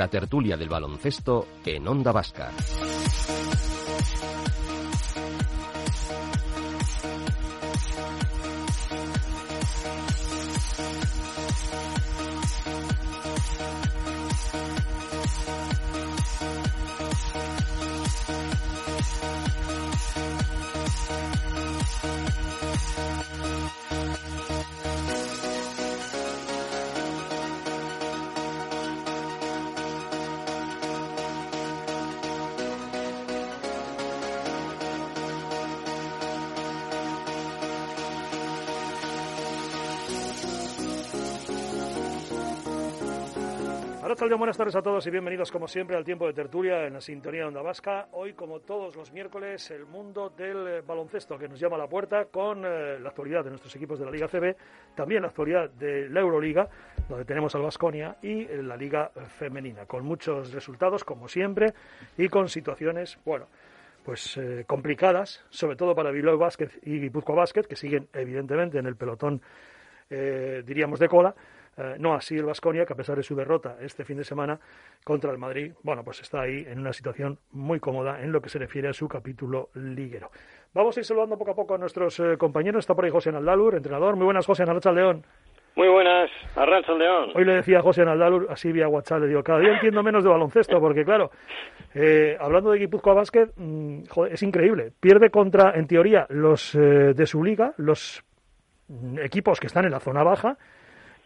la tertulia del baloncesto en Onda Vasca. Buenas tardes a todos y bienvenidos como siempre al tiempo de tertulia en la sintonía de Onda Vasca. Hoy, como todos los miércoles, el mundo del eh, baloncesto que nos llama a la puerta con eh, la actualidad de nuestros equipos de la Liga CB, también la actualidad de la Euroliga, donde tenemos al Vasconia, y eh, la Liga Femenina, con muchos resultados, como siempre, y con situaciones, bueno, pues complicadas, sobre todo para Bilbao Basket y Guipúzcoa Basket, que siguen evidentemente en el pelotón, diríamos, de cola eh, no así el Vasconia, que a pesar de su derrota este fin de semana contra el Madrid, bueno, pues está ahí en una situación muy cómoda en lo que se refiere a su capítulo liguero. Vamos a ir saludando poco a poco a nuestros eh, compañeros. Está por ahí José Naldalur, entrenador. Muy buenas, José Naldacha León. Muy buenas, Arrancha León. Hoy le decía a José Naldalur, así vía WhatsApp, le digo, cada día entiendo menos de baloncesto, porque claro, eh, hablando de Guipúzcoa Básquet, mm, es increíble. Pierde contra, en teoría, los de su liga, los mm, equipos que están en la zona baja,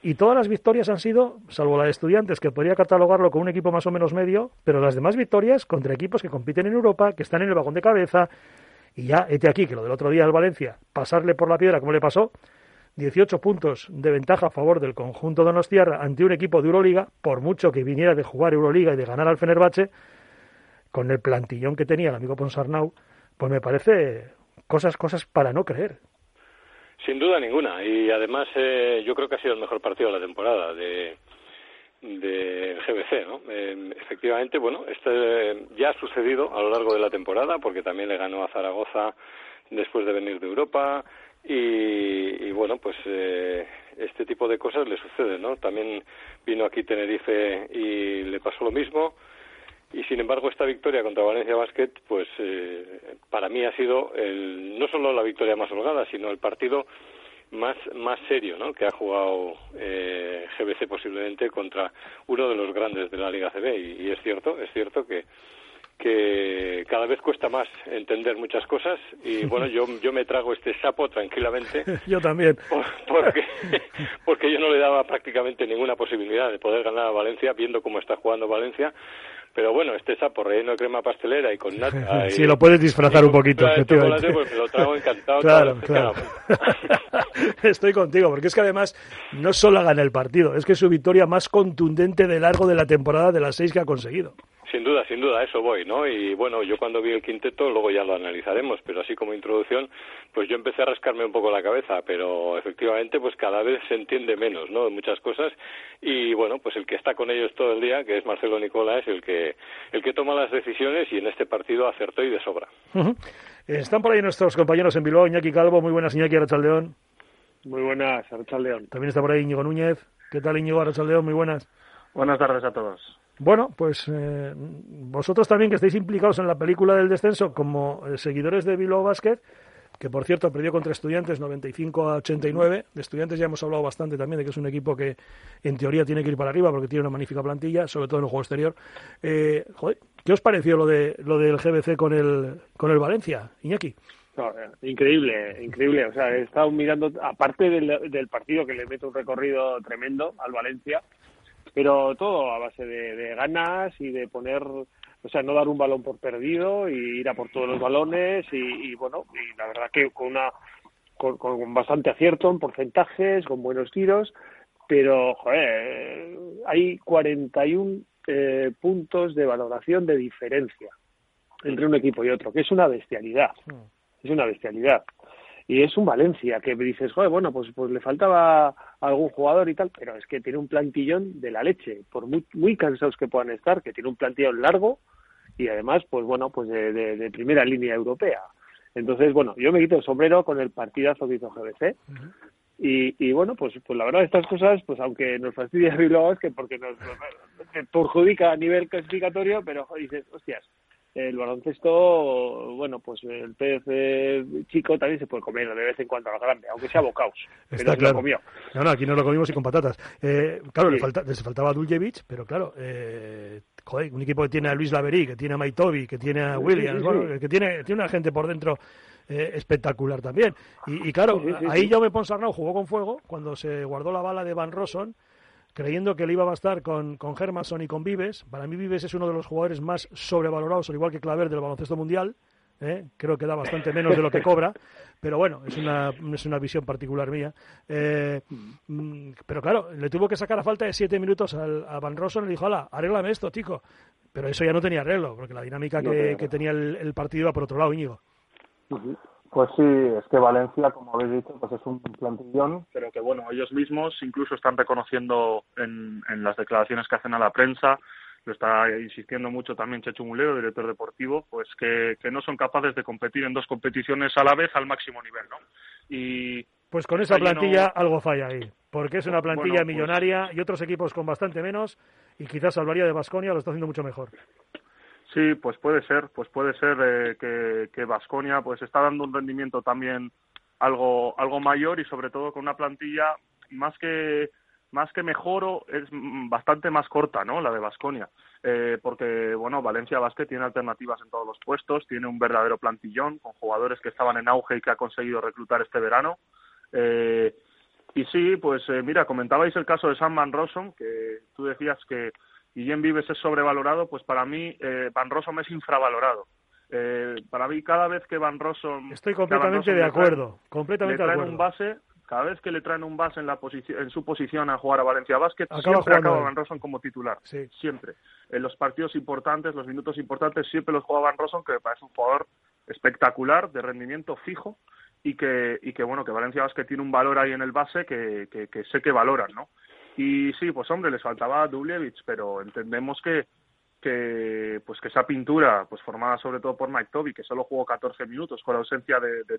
y todas las victorias han sido, salvo la de estudiantes, que podría catalogarlo como un equipo más o menos medio, pero las demás victorias contra equipos que compiten en Europa, que están en el vagón de cabeza. Y ya, este aquí, que lo del otro día al Valencia, pasarle por la piedra como le pasó, 18 puntos de ventaja a favor del conjunto de Donostiarra ante un equipo de Euroliga, por mucho que viniera de jugar Euroliga y de ganar al Fenerbahce, con el plantillón que tenía el amigo Ponsarnau, pues me parece cosas, cosas para no creer. Sin duda ninguna. Y además eh, yo creo que ha sido el mejor partido de la temporada de, de GBC, ¿no? Eh, efectivamente, bueno, este ya ha sucedido a lo largo de la temporada porque también le ganó a Zaragoza después de venir de Europa y, bueno, pues eh, este tipo de cosas le suceden, ¿no? También vino aquí Tenerife y le pasó lo mismo y sin embargo esta victoria contra Valencia Basket pues eh, para mí ha sido el, no solo la victoria más holgada sino el partido más más serio ¿no? que ha jugado eh, GBC posiblemente contra uno de los grandes de la Liga CB y, y es cierto es cierto que que cada vez cuesta más entender muchas cosas. Y bueno yo yo me trago este sapo tranquilamente yo también. porque porque yo no le daba prácticamente ninguna posibilidad de poder ganar a Valencia viendo cómo está jugando Valencia pero bueno, este sapo relleno de crema pastelera y con nata. sí, lo puedes disfrazar un poquito. Chocolate, pues me lo trago encantado. claro, claro. Estoy contigo, porque es que además no solo gana el partido, es que es su victoria más contundente de largo de la temporada de las seis que ha conseguido. Sin duda, sin duda, eso voy, ¿no? Y bueno, yo cuando vi el quinteto, luego ya lo analizaremos, pero así como introducción, pues yo empecé a rascarme un poco la cabeza, pero efectivamente, pues cada vez se entiende menos, ¿no? Muchas cosas y bueno, pues el que está con ellos todo el día, que es Marcelo Nicola, es el que el que toma las decisiones y en este partido acertó y de sobra. Están por ahí nuestros compañeros en Bilbao, Iñaki Calvo, muy buenas, Iñaki Arachaldeón. Muy buenas, Arachaldeón. También está por ahí Íñigo Núñez. ¿Qué tal, Íñigo Arachaldeón? Muy buenas. Buenas tardes a todos. Bueno, pues eh, vosotros también que estáis implicados en la película del descenso como eh, seguidores de Bilbao Basket, que por cierto perdió contra Estudiantes 95 a 89. De Estudiantes ya hemos hablado bastante también de que es un equipo que en teoría tiene que ir para arriba porque tiene una magnífica plantilla, sobre todo en el juego exterior. Eh, ¿qué os pareció lo de lo del GBC con el con el Valencia, Iñaki? increíble, increíble. O sea, he estado mirando, aparte del, del partido que le mete un recorrido tremendo al Valencia, pero todo a base de, ganas y de poner, o sea, no dar un balón por perdido y ir a por todos los balones y, bueno, y la verdad que con una con, bastante acierto en porcentajes, con buenos tiros, pero joder, hay 41 eh, puntos de valoración de diferencia entre un equipo y otro, que es una bestialidad, es una bestialidad y es un Valencia que dices, joder, bueno, pues, pues le faltaba algún jugador y tal, pero es que tiene un plantillón de la leche, por muy, muy cansados que puedan estar, que tiene un plantillón largo y además, pues bueno, pues de, de, primera línea europea. Entonces, bueno, yo me quito el sombrero con el partidazo que hizo GBC, Y, bueno, pues, pues la verdad, estas cosas, pues aunque nos fastidia Bilbao, es que porque nos, perjudica a nivel clasificatorio, pero dices, hostias, el baloncesto, bueno, pues el pez chico también se puede comer de vez en cuando a la grande, aunque sea bocaos. Está claro. No, no, aquí no lo comimos y con patatas. Eh, claro, le, falta, les faltaba Duljevic, pero claro, eh, joder, un equipo que tiene a Luis Laverí, que tiene a Maitobi, que tiene a Williams, bueno, que tiene, tiene una gente por dentro eh, espectacular también. Y, claro, ahí Jaume Ponsarnau jugó con fuego cuando se guardó la bala de Van Rosson creyendo que le iba a bastar con, con Hermanson y con Vives. Para mí Vives es uno de los jugadores más sobrevalorados, al igual que Claver del baloncesto mundial. ¿eh? Creo que da bastante menos de lo que cobra, pero bueno, es una, es una visión particular mía. Eh, mm, pero claro, le tuvo que sacar a falta de siete minutos al, a Van Rossum y le dijo, hola, arréglame esto, chico. Pero eso ya no tenía arreglo, porque la dinámica que, tenía el, partido iba por otro lado, Íñigo. Pues sí, es que Valencia, como habéis dicho, pues es un plantillón, pero que bueno, ellos mismos incluso están reconociendo en, en las declaraciones que hacen a la prensa, lo está insistiendo mucho también Chechu Mulero, director deportivo, pues que, que no son capaces de competir en dos competiciones a la vez al máximo nivel, ¿no? Y pues con esa plantilla algo falla ahí, porque es una plantilla pues millonaria y otros equipos con bastante menos y quizás salvaría de Basconia lo está haciendo mucho mejor. Sí, pues puede ser, pues puede ser eh, que que Vasconia pues está dando un rendimiento también algo algo mayor y sobre todo con una plantilla más que más que mejoro es bastante más corta, ¿no? La de Vasconia, eh, porque bueno Valencia Basket tiene alternativas en todos los puestos, tiene un verdadero plantillón con jugadores que estaban en auge y que ha conseguido reclutar este verano. Eh, y sí, pues eh, mira, comentabais el caso de Sam Van Rossum, que tú decías que Guillem Vives es sobrevalorado, pues para mí eh, Van Rossum es infravalorado. Eh, para mí cada vez que Van Rossum... Estoy completamente de acuerdo, completamente le traen de un base, cada vez que le traen un base en, la en su posición a jugar a Valencia Basket, siempre acaba Van Rossum como titular, sí. siempre. En los partidos importantes, los minutos importantes, siempre los juega Van Rossum, que me parece un jugador espectacular, de rendimiento fijo, y que, y que bueno, que Valencia Basket tiene un valor ahí en el base que, que, que sé que valoran, ¿no? Y sí, pues hombre, les faltaba Dublevich, pero entendemos que, que pues que esa pintura, pues formada sobre todo por Mike Toby, que solo jugó 14 minutos con la ausencia de, de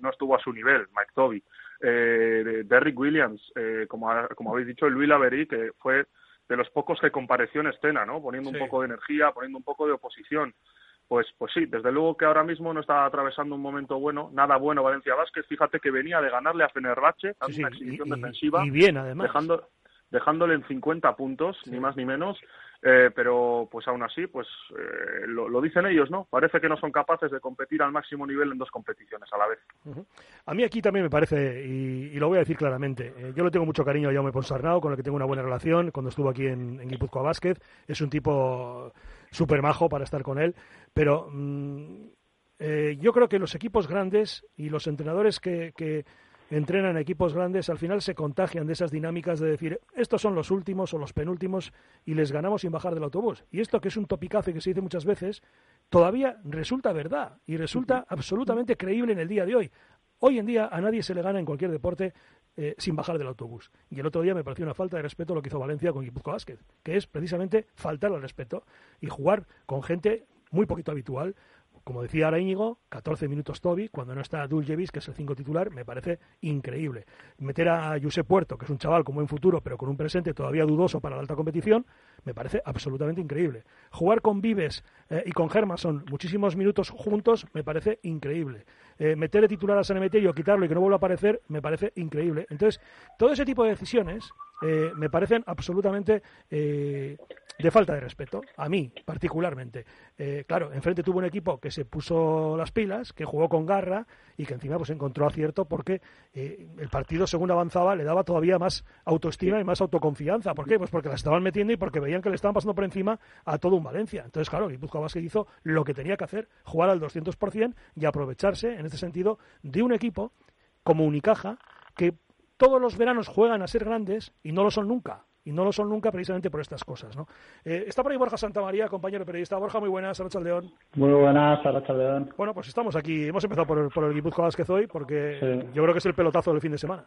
no estuvo a su nivel, Mike Toby, eh, de Derrick Williams, eh, como, como habéis dicho, Luis Lavery, que fue de los pocos que compareció en escena, ¿no? Poniendo un poco de energía, poniendo un poco de oposición. Pues, pues sí, desde luego que ahora mismo no está atravesando un momento bueno, nada bueno Valencia Vázquez. Fíjate que venía de ganarle a Fenerbahce, sí, una exhibición defensiva, y bien además. Dejando, dejándole en 50 puntos, ni más ni menos. Eh, pero pues aún así, pues eh, lo, dicen ellos, ¿no? Parece que no son capaces de competir al máximo nivel en dos competiciones a la vez. A mí aquí también me parece, y, lo voy a decir claramente, eh, yo le tengo mucho cariño a Jaume Ponsarnau, con el que tengo una buena relación, cuando estuvo aquí en, en Guipúzcoa Basket, es un tipo súper majo para estar con él, pero mm, yo creo que los equipos grandes y los entrenadores que, que entrenan equipos grandes, al final se contagian de esas dinámicas de decir, estos son los últimos o los penúltimos y les ganamos sin bajar del autobús. Y esto que es un topicazo que se dice muchas veces, todavía resulta verdad y resulta absolutamente creíble en el día de hoy. Hoy en día a nadie se le gana en cualquier deporte eh, sin bajar del autobús. Y el otro día me pareció una falta de respeto lo que hizo Valencia con Guipuzcoa Basket, que es precisamente faltar al respeto y jugar con gente muy poquito habitual, como decía ahora Íñigo, 14 minutos Toby, cuando no está Duljevis, que es el 5 titular, me parece increíble. Meter a Josep Puerto, que es un chaval con buen futuro, pero con un presente todavía dudoso para la alta competición, me parece absolutamente increíble. Jugar con Vives eh, y con Germason muchísimos minutos juntos, me parece increíble. Eh, meter de titular a San Emeterio, quitarlo y que no vuelva a aparecer, me parece increíble. Entonces, todo ese tipo de decisiones eh, me parecen absolutamente eh, de falta de respeto, a mí particularmente. Eh, claro, enfrente tuvo un equipo que se puso las pilas, que jugó con garra y que encima pues encontró acierto porque el partido según avanzaba le daba todavía más autoestima y más autoconfianza. ¿Por qué? Pues porque la estaban metiendo y porque veían que le estaban pasando por encima a todo un Valencia. Entonces, claro, Guipúzcoa Basket hizo lo que tenía que hacer, jugar al 200% y aprovecharse, en este sentido, de un equipo como Unicaja que todos los veranos juegan a ser grandes y no lo son nunca. Y no lo son nunca precisamente por estas cosas. ¿no? Eh, está por ahí Borja Santamaría, compañero periodista. Borja, muy buenas, Arracha León. Muy buenas, Arracha León. Bueno, pues estamos aquí. Hemos empezado por, por el Guipuzcoa Vázquez hoy porque yo creo que es el pelotazo del fin de semana.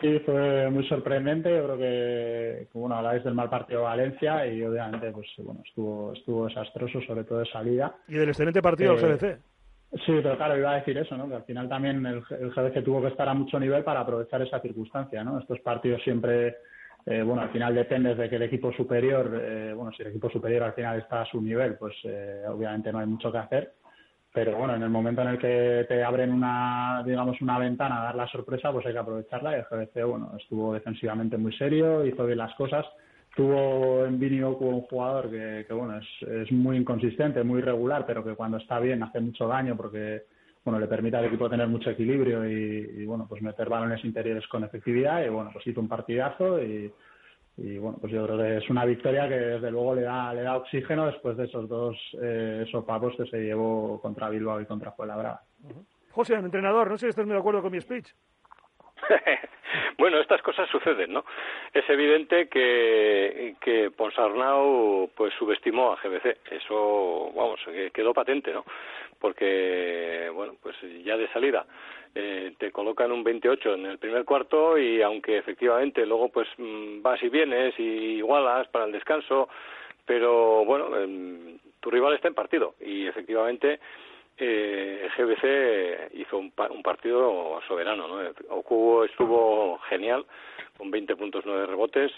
Sí, fue muy sorprendente. Yo creo que, bueno, habláis del mal partido de Valencia y obviamente, pues bueno, estuvo, estuvo desastroso, sobre todo de salida. Y del excelente partido del eh, GBC. Sí, pero claro, iba a decir eso, ¿no? Que al final también el, GBC tuvo que estar a mucho nivel para aprovechar esa circunstancia, ¿no? Estos partidos siempre, eh, bueno, al final depende de que el equipo superior, eh, bueno, si el equipo superior al final está a su nivel, pues eh, obviamente no hay mucho que hacer. Pero bueno, en el momento en el que te abren una, digamos, una ventana a dar la sorpresa, pues hay que aprovecharla. Y el GBC, bueno, estuvo defensivamente muy serio, hizo bien las cosas tuvo en Vinio un jugador que, bueno es, es, muy inconsistente, muy irregular, pero que cuando está bien hace mucho daño porque bueno le permite al equipo tener mucho equilibrio y, y, bueno pues meter balones interiores con efectividad y bueno pues hizo un partidazo y, y bueno pues yo creo que es una victoria que desde luego le da le da oxígeno después de esos dos eh, sopapos que se llevó contra Bilbao y contra Fuenlabrada. Uh -huh. José, entrenador, no sé si estás muy de acuerdo con mi speech. bueno, estas cosas suceden, ¿no? Es evidente que, que Ponsarnau pues subestimó a GBC. Eso, vamos, quedó patente, ¿no? Porque, bueno, pues ya de salida eh, te colocan un 28 en el primer cuarto y aunque efectivamente luego pues vas y vienes y igualas para el descanso, pero bueno, eh, tu rival está en partido y efectivamente eh, GBC hizo un, un, partido soberano, ¿no? Okubo estuvo genial, con 20 puntos, 9 rebotes.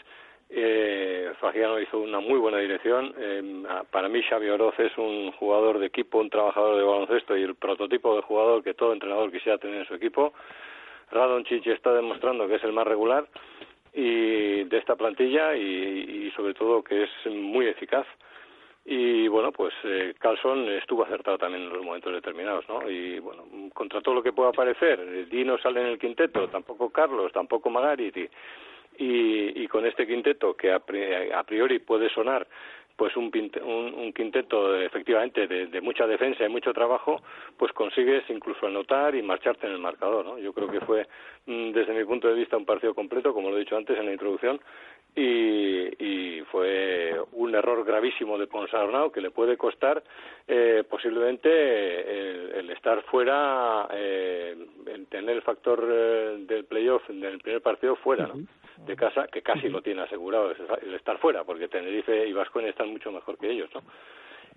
Eh, Fagiano hizo una muy buena dirección. Eh, para mí, Xavi Oroz es un jugador de equipo, un trabajador de baloncesto y el prototipo de jugador que todo entrenador quisiera tener en su equipo. Radon Chichi está demostrando que es el más regular y de esta plantilla y, y sobre todo que es muy eficaz y bueno pues eh, Carlson estuvo acertado también en los momentos determinados no y bueno contra todo lo que pueda parecer Dino sale en el quinteto tampoco Carlos tampoco Magariti y, y con este quinteto que a, a priori puede sonar pues un, un, un quinteto efectivamente de, de, mucha defensa y mucho trabajo, pues consigues incluso anotar y marcharte en el marcador. ¿no? Yo creo que fue, desde mi punto de vista, un partido completo, como lo he dicho antes en la introducción, y, un error gravísimo de Ponsarnau que le puede costar eh, posiblemente el, el, estar fuera, eh, el tener el factor eh, del playoff del primer partido fuera. ¿no? de casa que casi lo tiene asegurado el estar fuera porque Tenerife y Vasconia están mucho mejor que ellos no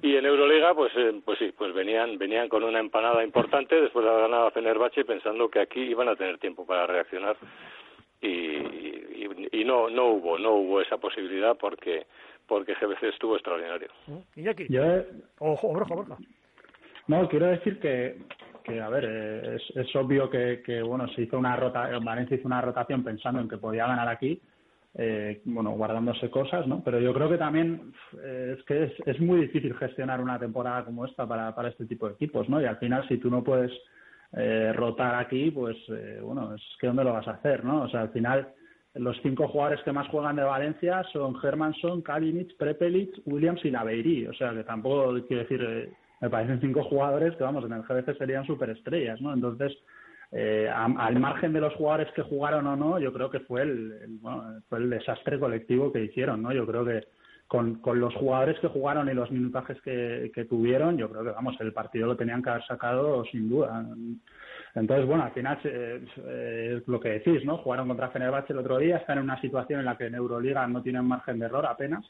y en Euroliga pues eh, pues sí pues venían venían con una empanada importante después de haber ganado a Fenerbahce pensando que aquí iban a tener tiempo para reaccionar y, y, y no no hubo no hubo esa posibilidad porque porque GBC estuvo extraordinario. Iñaki. Yo, ojo Borja Borja no quiero decir que que a ver eh, es, es obvio que, que, bueno se hizo una rota Valencia hizo una rotación pensando en que podía ganar aquí eh, bueno guardándose cosas no pero yo creo que también eh, es que es, es muy difícil gestionar una temporada como esta para para este tipo de equipos no y al final si tú no puedes eh, rotar aquí pues eh, bueno es que dónde lo vas a hacer no o sea al final los cinco jugadores que más juegan de Valencia son Hermanson, Kalinic, Prepelic, Williams y Naveiri. O sea que tampoco quiero decir eh, me parecen cinco jugadores que, vamos, en el GBC serían superestrellas, ¿no? Entonces, eh, a, al margen de los jugadores que jugaron o no, yo creo que fue el, el, bueno, fue el desastre colectivo que hicieron, ¿no? Yo creo que con, con los jugadores que jugaron y los minutajes que, que tuvieron, yo creo que, vamos, el partido lo tenían que haber sacado sin duda. Entonces, bueno, al final eh, eh, lo que decís, ¿no? Jugaron contra Fenerbahce el otro día, están en una situación en la que en Euroliga no tienen margen de error apenas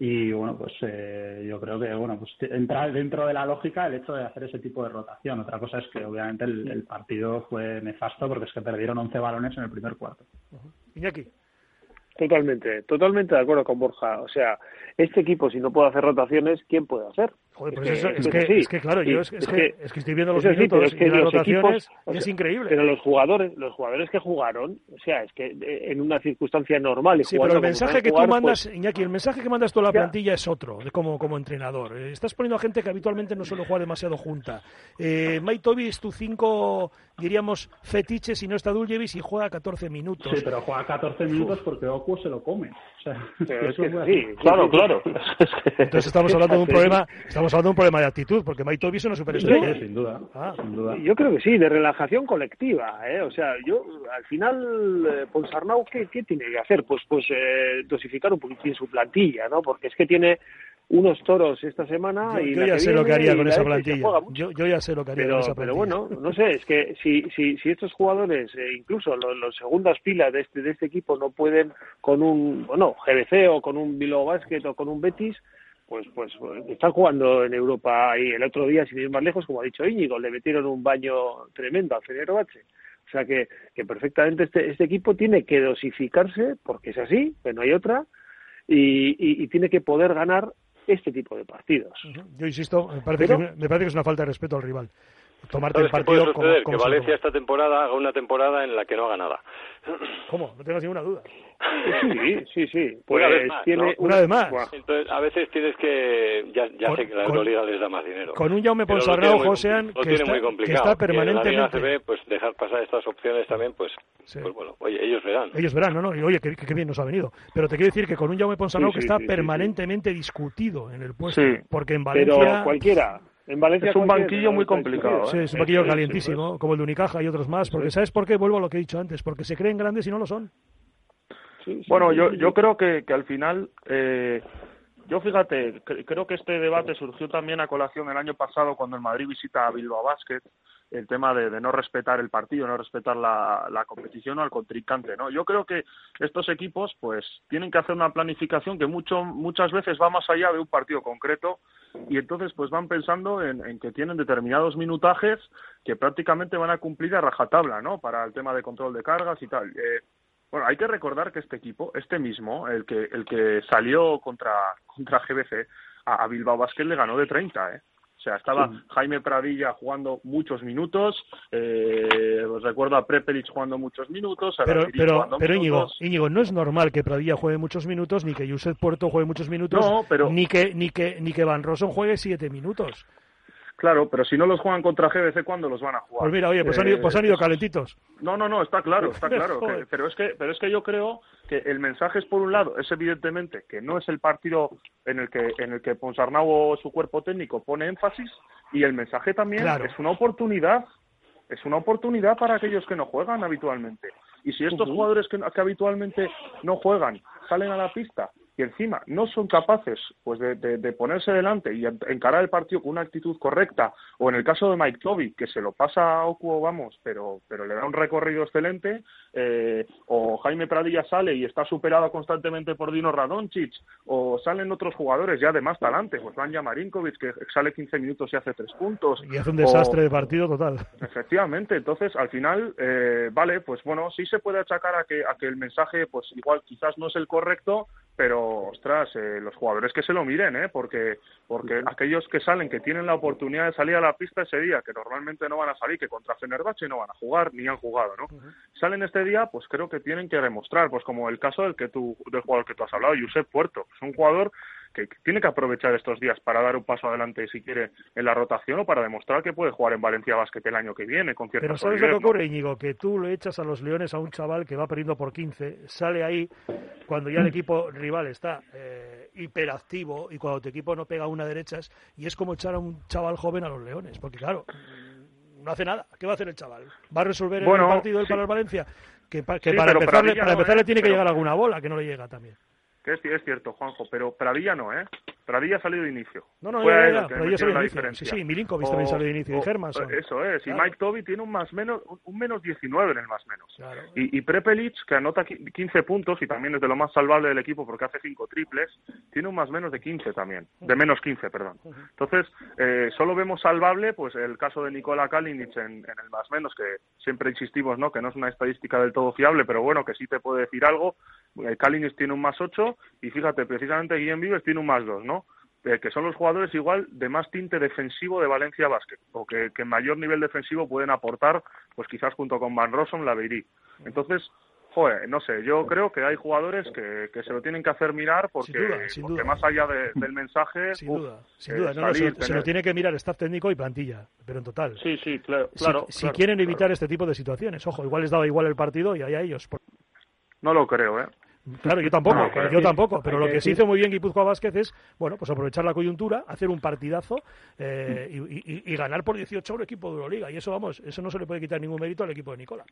y bueno pues eh, yo creo que bueno pues entra dentro de la lógica el hecho de hacer ese tipo de rotación otra cosa es que obviamente el, el partido fue nefasto porque es que perdieron 11 balones en el primer cuarto uh -huh. Iñaki Totalmente, totalmente de acuerdo con Borja. O sea, este equipo, si no puede hacer rotaciones, ¿quién puede hacer? Joder, pues es, eso, que, es, que, sí. es que, claro, yo es, es, que, es que estoy viendo los minutos sí, y las rotaciones equipos, y es increíble. Pero los jugadores, los jugadores que jugaron, o sea, es que en una circunstancia normal. Y sí, pero el mensaje que jugar, tú mandas, pues, Iñaki, el mensaje que mandas tú a la plantilla es otro, como, como entrenador. Eh, estás poniendo a gente que habitualmente no suele jugar demasiado junta. Eh, Mike Toby es tu cinco, diríamos, fetiche si no está Duljevic y juega 14 minutos. Sí, pero juega 14 minutos porque Oku se lo come. O sea, es que, sí, claro, claro. Entonces estamos hablando de un problema, estamos hablando de un problema de actitud, porque Mike Toby es una superestrella. Sí, sin duda, ah. sin duda. Yo creo que sí, de relajación colectiva, ¿eh? O sea, yo, al final, eh, Ponsarnau, ¿qué, ¿qué tiene que hacer? Pues, pues eh, dosificar un poquitín su plantilla, ¿no? Porque es que tiene unos toros esta semana yo, y yo ya sé lo que haría con esa plantilla yo, yo, ya sé lo que haría pero, con esa plantilla pero bueno no sé es que si si, si estos jugadores eh, incluso los, los, segundas pilas de este de este equipo no pueden con un bueno GBC o con un Bilbao Basket o con un Betis pues, pues, pues están jugando en Europa y el otro día, sin ir más lejos, como ha dicho Íñigo, le metieron un baño tremendo al Fenerbahce. O sea que, que perfectamente este, este equipo tiene que dosificarse, porque es así, que no hay otra, y, y, tiene que poder ganar este tipo de partidos. Yo insisto, me parece, que, me parece que es una falta de respeto al rival tomarte el partido puede como, que Valencia esta temporada haga una temporada en la que no haga nada. ¿Cómo? No tengas ninguna duda. Sí, sí, sí. Pues una vez más, tiene una, vez más. Entonces, a veces tienes que... Ya, ya sé que la Euroliga les da más dinero. Con un Jaume Ponsarnau, Josean, que, está, que está permanentemente... En la pues dejar pasar estas opciones también, pues, pues bueno, oye, ellos verán. Ellos verán, no, no, y oye, qué, bien nos ha venido. Pero te quiero decir que con un Jaume Ponsarnau que está permanentemente discutido en el puesto, porque en Valencia... Pero cualquiera, en Valencia es un banquillo muy complicado. Sí, es un banquillo calientísimo, como el de Unicaja y otros más. Porque ¿sabes por qué? Vuelvo a lo que he dicho antes. Porque se creen grandes y no lo son. bueno, yo, yo creo que, que al final, eh, yo fíjate, creo que este debate surgió también a colación el año pasado cuando el Madrid visita a Bilbao Basket el tema de, no respetar el partido, no respetar la, competición o al contrincante, ¿no? Yo creo que estos equipos, pues, tienen que hacer una planificación que mucho, muchas veces va más allá de un partido concreto y entonces, pues, van pensando en, que tienen determinados minutajes que prácticamente van a cumplir a rajatabla, ¿no? Para el tema de control de cargas y tal. Eh, bueno, hay que recordar que este equipo, este mismo, el que, el que salió contra, contra GBC, a, a Bilbao Basket le ganó de 30, ¿eh? Sea, estaba Jaime Pradilla jugando muchos minutos, eh, recuerdo a Prepelic jugando muchos minutos, pero, pero, pero Íñigo, Íñigo, no es normal que Pradilla juegue muchos minutos, ni que Josep Puerto juegue muchos minutos, ni que ni que ni que Van Rossum juegue siete minutos. Claro, pero si no los juegan contra GBC, ¿cuándo los van a jugar? Pues mira, oye, pues, han, ido, pues han ido eh, calentitos. No, no, no, está claro, está claro. pero, es que, pero es que yo creo que el mensaje es, por un lado, es evidentemente que no es el partido en el que, en el que Ponsarnau o su cuerpo técnico pone énfasis, y el mensaje también es una oportunidad, es una oportunidad para aquellos que no juegan habitualmente. Y si estos jugadores que, que habitualmente no juegan salen a la pista y encima no son capaces pues de, de, ponerse delante y encarar el partido con una actitud correcta, o en el caso de Mike Toby, que se lo pasa a Okuo, vamos, pero, pero le da un recorrido excelente, eh, o Jaime Pradilla sale y está superado constantemente por Dino Radoncic, o salen otros jugadores ya de más talante, pues Vanja Marinkovic, que sale 15 minutos y hace tres puntos. Y hace un desastre de partido total. Efectivamente, entonces al final, eh, vale, pues bueno, sí se puede achacar a que, a que el mensaje, pues igual quizás no es el correcto, pero ostras, eh, los jugadores que se lo miren, ¿eh? Porque, porque aquellos que salen, que tienen la oportunidad de salir a la pista ese día, que normalmente no van a salir, que contra Fenerbahce no van a jugar, ni han jugado, ¿no? Salen este día, pues creo que tienen que demostrar, pues como el caso del que tú, del jugador que tú has hablado, Josep Puerto, es un jugador que tiene que aprovechar estos días para dar un paso adelante si quiere en la rotación o para demostrar que puede jugar en Valencia Basket el año que viene con cierta Pero ¿sabes lo que ocurre, Íñigo? Que tú le echas a los Leones a un chaval que va perdiendo por 15, sale ahí cuando ya el equipo rival está eh, hiperactivo y cuando tu equipo no pega una derechas y es como echar a un chaval joven a los Leones, porque claro, no hace nada. ¿Qué va a hacer el chaval? ¿Va a resolver el partido del para el Valencia? Que, para, empezar, le tiene que llegar alguna bola, que no le llega también. Es, es cierto, Juanjo, pero Pradilla no, ¿eh? Pradilla ha salido de inicio. No, no, ya, ya, Pradilla salió de inicio. Sí, sí, Milinkovic también salió de inicio, y Germanson. Eso es, y Mike Toby tiene un más menos, un menos 19 en el más menos. Y, y Prepelic, que anota 15 puntos y también es de lo más salvable del equipo porque hace 5 triples, tiene un más menos de 15 también, de menos 15, perdón. Entonces, eh, solo vemos salvable pues el caso de Nikola Kalinic en, en el más menos, que siempre insistimos, ¿no? Que no es una estadística del todo fiable, pero bueno, que sí te puede decir algo. Eh, Kalinic tiene un más 8 y fíjate, precisamente Guillem Vives tiene un más 2, ¿no? Eh, que son los jugadores igual de más tinte defensivo de Valencia Basket, o que, que mayor nivel defensivo pueden aportar, pues quizás junto con Van Rossum, la Beirí. Entonces, joder, no sé, yo creo que hay jugadores que, que se lo tienen que hacer mirar porque, más allá del mensaje... Sin duda, sin duda. Eh, se, lo tiene que mirar staff técnico y plantilla, pero en total. Sí, sí, claro. Si, quieren evitar este tipo de situaciones, ojo, igual les daba igual el partido y allá ellos. No lo creo, ¿eh? Claro, yo tampoco, yo tampoco, pero lo que sí hizo muy bien Guipúzcoa Vázquez es, bueno, pues aprovechar la coyuntura, hacer un partidazo eh, y, ganar por 18 a un equipo de Euroliga. Y eso, vamos, eso no se le puede quitar ningún mérito al equipo de Nicola.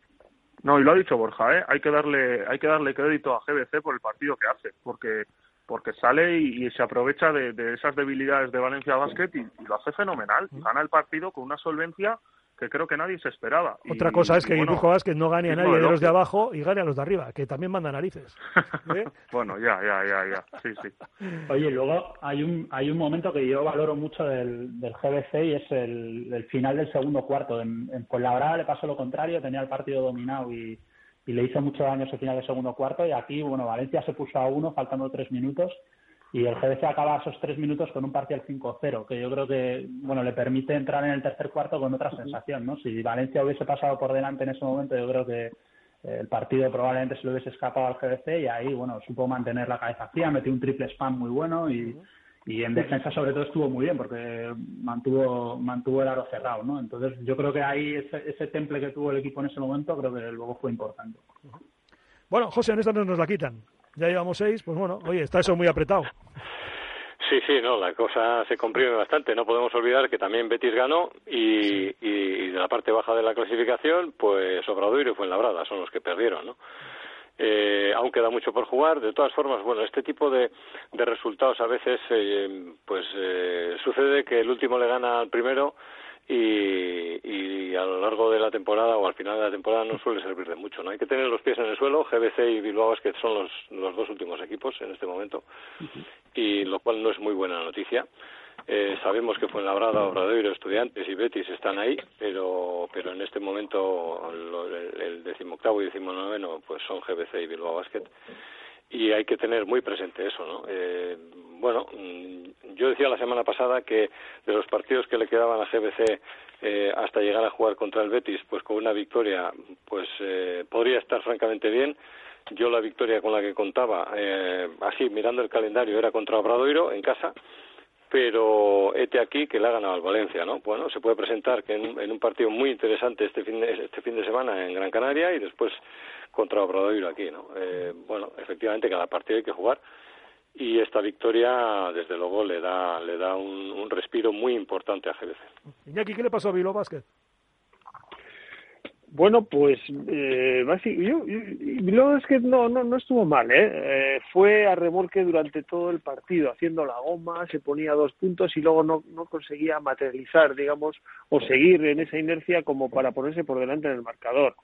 No, y lo ha dicho Borja, ¿eh? hay que darle hay que darle crédito a GBC por el partido que hace, porque porque sale y, se aprovecha de, esas debilidades de Valencia Basket y, lo hace fenomenal. Gana el partido con una solvencia que creo que nadie se esperaba. Otra cosa es que bueno, Guipúzcoa no gane a nadie de los de abajo y gane a los de arriba, que también manda narices. ¿eh? bueno, ya, ya, ya, ya, sí, sí. Oye, luego hay un hay un momento que yo valoro mucho del, del GBC y es el, el final del segundo cuarto. En, en Fuenlabrada le pasó lo contrario, tenía el partido dominado y, y le hizo mucho daño ese final del segundo cuarto y aquí, bueno, Valencia se puso a uno faltando tres minutos y el GBC acaba esos tres minutos con un parcial 5-0, que yo creo que bueno le permite entrar en el tercer cuarto con otra sensación, ¿no? Si Valencia hubiese pasado por delante en ese momento, yo creo que eh, el partido probablemente se lo hubiese escapado al GBC y ahí, bueno, supo mantener la cabeza fría, metió un triple spam muy bueno y, y en defensa sobre todo estuvo muy bien porque mantuvo mantuvo el aro cerrado, ¿no? Entonces yo creo que ahí ese, ese temple que tuvo el equipo en ese momento creo que luego fue importante. Bueno, José, en esta no nos la quitan ya llevamos seis, pues bueno, oye, está eso muy apretado. Sí, sí, no, la cosa se comprime bastante. No podemos olvidar que también Betis ganó y, y, de la parte baja de la clasificación, pues Obradoiro y Fuenlabrada son los que perdieron, ¿no? Eh, aún queda mucho por jugar. De todas formas, bueno, este tipo de, de resultados a veces, eh, pues eh, sucede que el último le gana al primero y, y a lo largo de la temporada o al final de la temporada no suele servir de mucho. no Hay que tener los pies en el suelo. GBC y Bilbao que son los, los dos últimos equipos en este momento y lo cual no es muy buena noticia. Eh, sabemos que Fuenlabrada, Obradoiro, Estudiantes y Betis están ahí, pero pero en este momento el, el decimoctavo y decimonoveno pues son GBC y Bilbao Basket y hay que tener muy presente eso, ¿no? Eh, bueno, mm, yo decía la semana pasada que de los partidos que le quedaban a GBC eh, hasta llegar a jugar contra el Betis, pues con una victoria, pues eh, podría estar francamente bien. Yo la victoria con la que contaba, eh, así mirando el calendario, era contra Obradoiro en casa, pero este aquí que le ha ganado al Valencia, ¿no? Bueno, se puede presentar que en, en, un partido muy interesante este fin de, este fin de semana en Gran Canaria y después contra Obradoiro aquí, ¿no? Eh, bueno, efectivamente cada partido hay que jugar y esta victoria desde luego le da le da un, un respiro muy importante a GBC. Iñaki, ¿qué le pasó a Bilbao Basket? Bueno, pues eh, yo, yo, es que no, no, no estuvo mal, ¿eh? ¿eh? Fue a remolque durante todo el partido, haciendo la goma, se ponía dos puntos y luego no, no conseguía materializar, digamos, o seguir en esa inercia como para ponerse por delante en el marcador.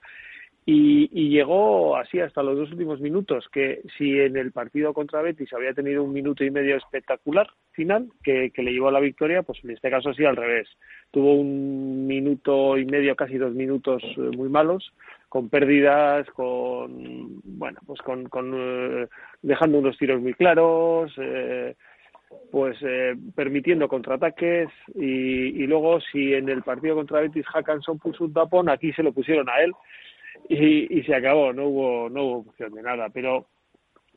Y, y, llegó así hasta los dos últimos minutos, que si en el partido contra Betis había tenido un minuto y medio espectacular final, que, le llevó a la victoria, pues en este caso sí al revés. Tuvo un minuto y medio, casi dos minutos eh, muy malos, con pérdidas, con, bueno, pues con, con eh, dejando unos tiros muy claros, eh, pues eh, permitiendo contraataques y, y luego si en el partido contra Betis Hackanson puso un tapón, aquí se lo pusieron a él y, se acabó, no hubo, no hubo opción de nada. Pero,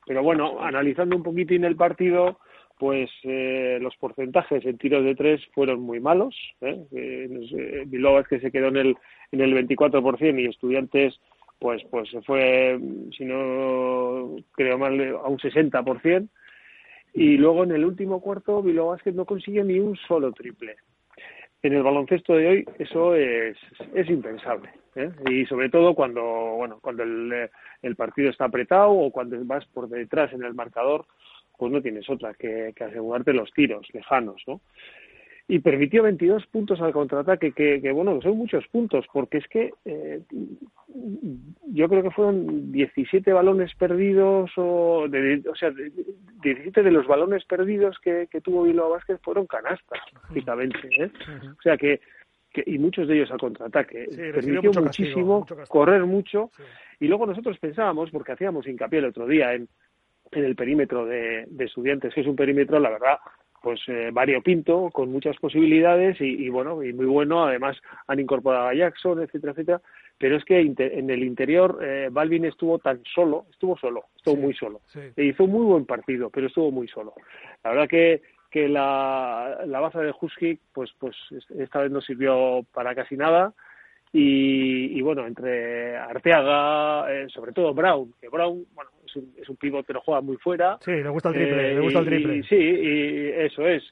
pero bueno, analizando un poquitín el partido, pues eh, los porcentajes en tiros de tres fueron muy malos. ¿eh? Eh, que se quedó en el, en el 24% y Estudiantes pues pues se fue, si no creo mal, a un 60%. Y luego en el último cuarto Bilbao Basket no consiguió ni un solo triple en el baloncesto de hoy eso es, es impensable. ¿Eh? Y sobre todo cuando, bueno, cuando el, el, partido está apretado o cuando vas por detrás en el marcador, pues no tienes otra que, que asegurarte los tiros lejanos, ¿no? y permitió 22 puntos al contraataque, que, que bueno, son muchos puntos, porque es que eh, yo creo que fueron 17 balones perdidos, o, de, o sea, 17 de los balones perdidos que, que tuvo Bilbao Vázquez fueron canastas, prácticamente, ¿eh? O sea que, que, y muchos de ellos al contraataque. permitió muchísimo, correr mucho, y luego nosotros pensábamos, porque hacíamos hincapié el otro día en, en el perímetro de, de estudiantes, que es un perímetro, la verdad, pues eh, variopinto, con muchas posibilidades y, y, bueno, y muy bueno. Además han incorporado a Jackson, etcétera, etcétera. Pero es que en el interior eh, Balvin estuvo tan solo, estuvo solo, estuvo muy solo. E hizo un muy buen partido, pero estuvo muy solo. La verdad que que la, la baza de Husky, pues, pues esta vez no sirvió para casi nada. Y, y bueno, entre Arteaga, eh, sobre todo Brown, que Brown, bueno, es un, es un pivot pero juega muy fuera. Sí, le gusta el triple, eh, le gusta el triple. Y, sí, y eso es.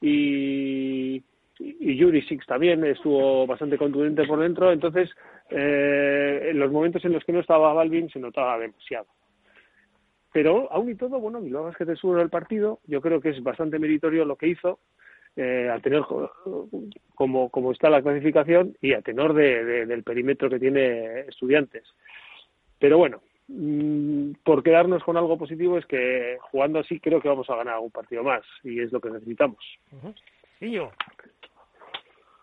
Y, y Yuri Six también estuvo bastante contundente por dentro, entonces eh, en los momentos en los que no estaba Balvin se notaba demasiado. Pero aún y todo, bueno, Bilbao que te sube el partido, yo creo que es bastante meritorio lo que hizo, eh, a tenor como, como está la clasificación y a tenor de, del perímetro que tiene estudiantes. Pero bueno, mm, por quedarnos con algo positivo es que jugando así creo que vamos a ganar algún partido más y es lo que necesitamos. ¿Y yo?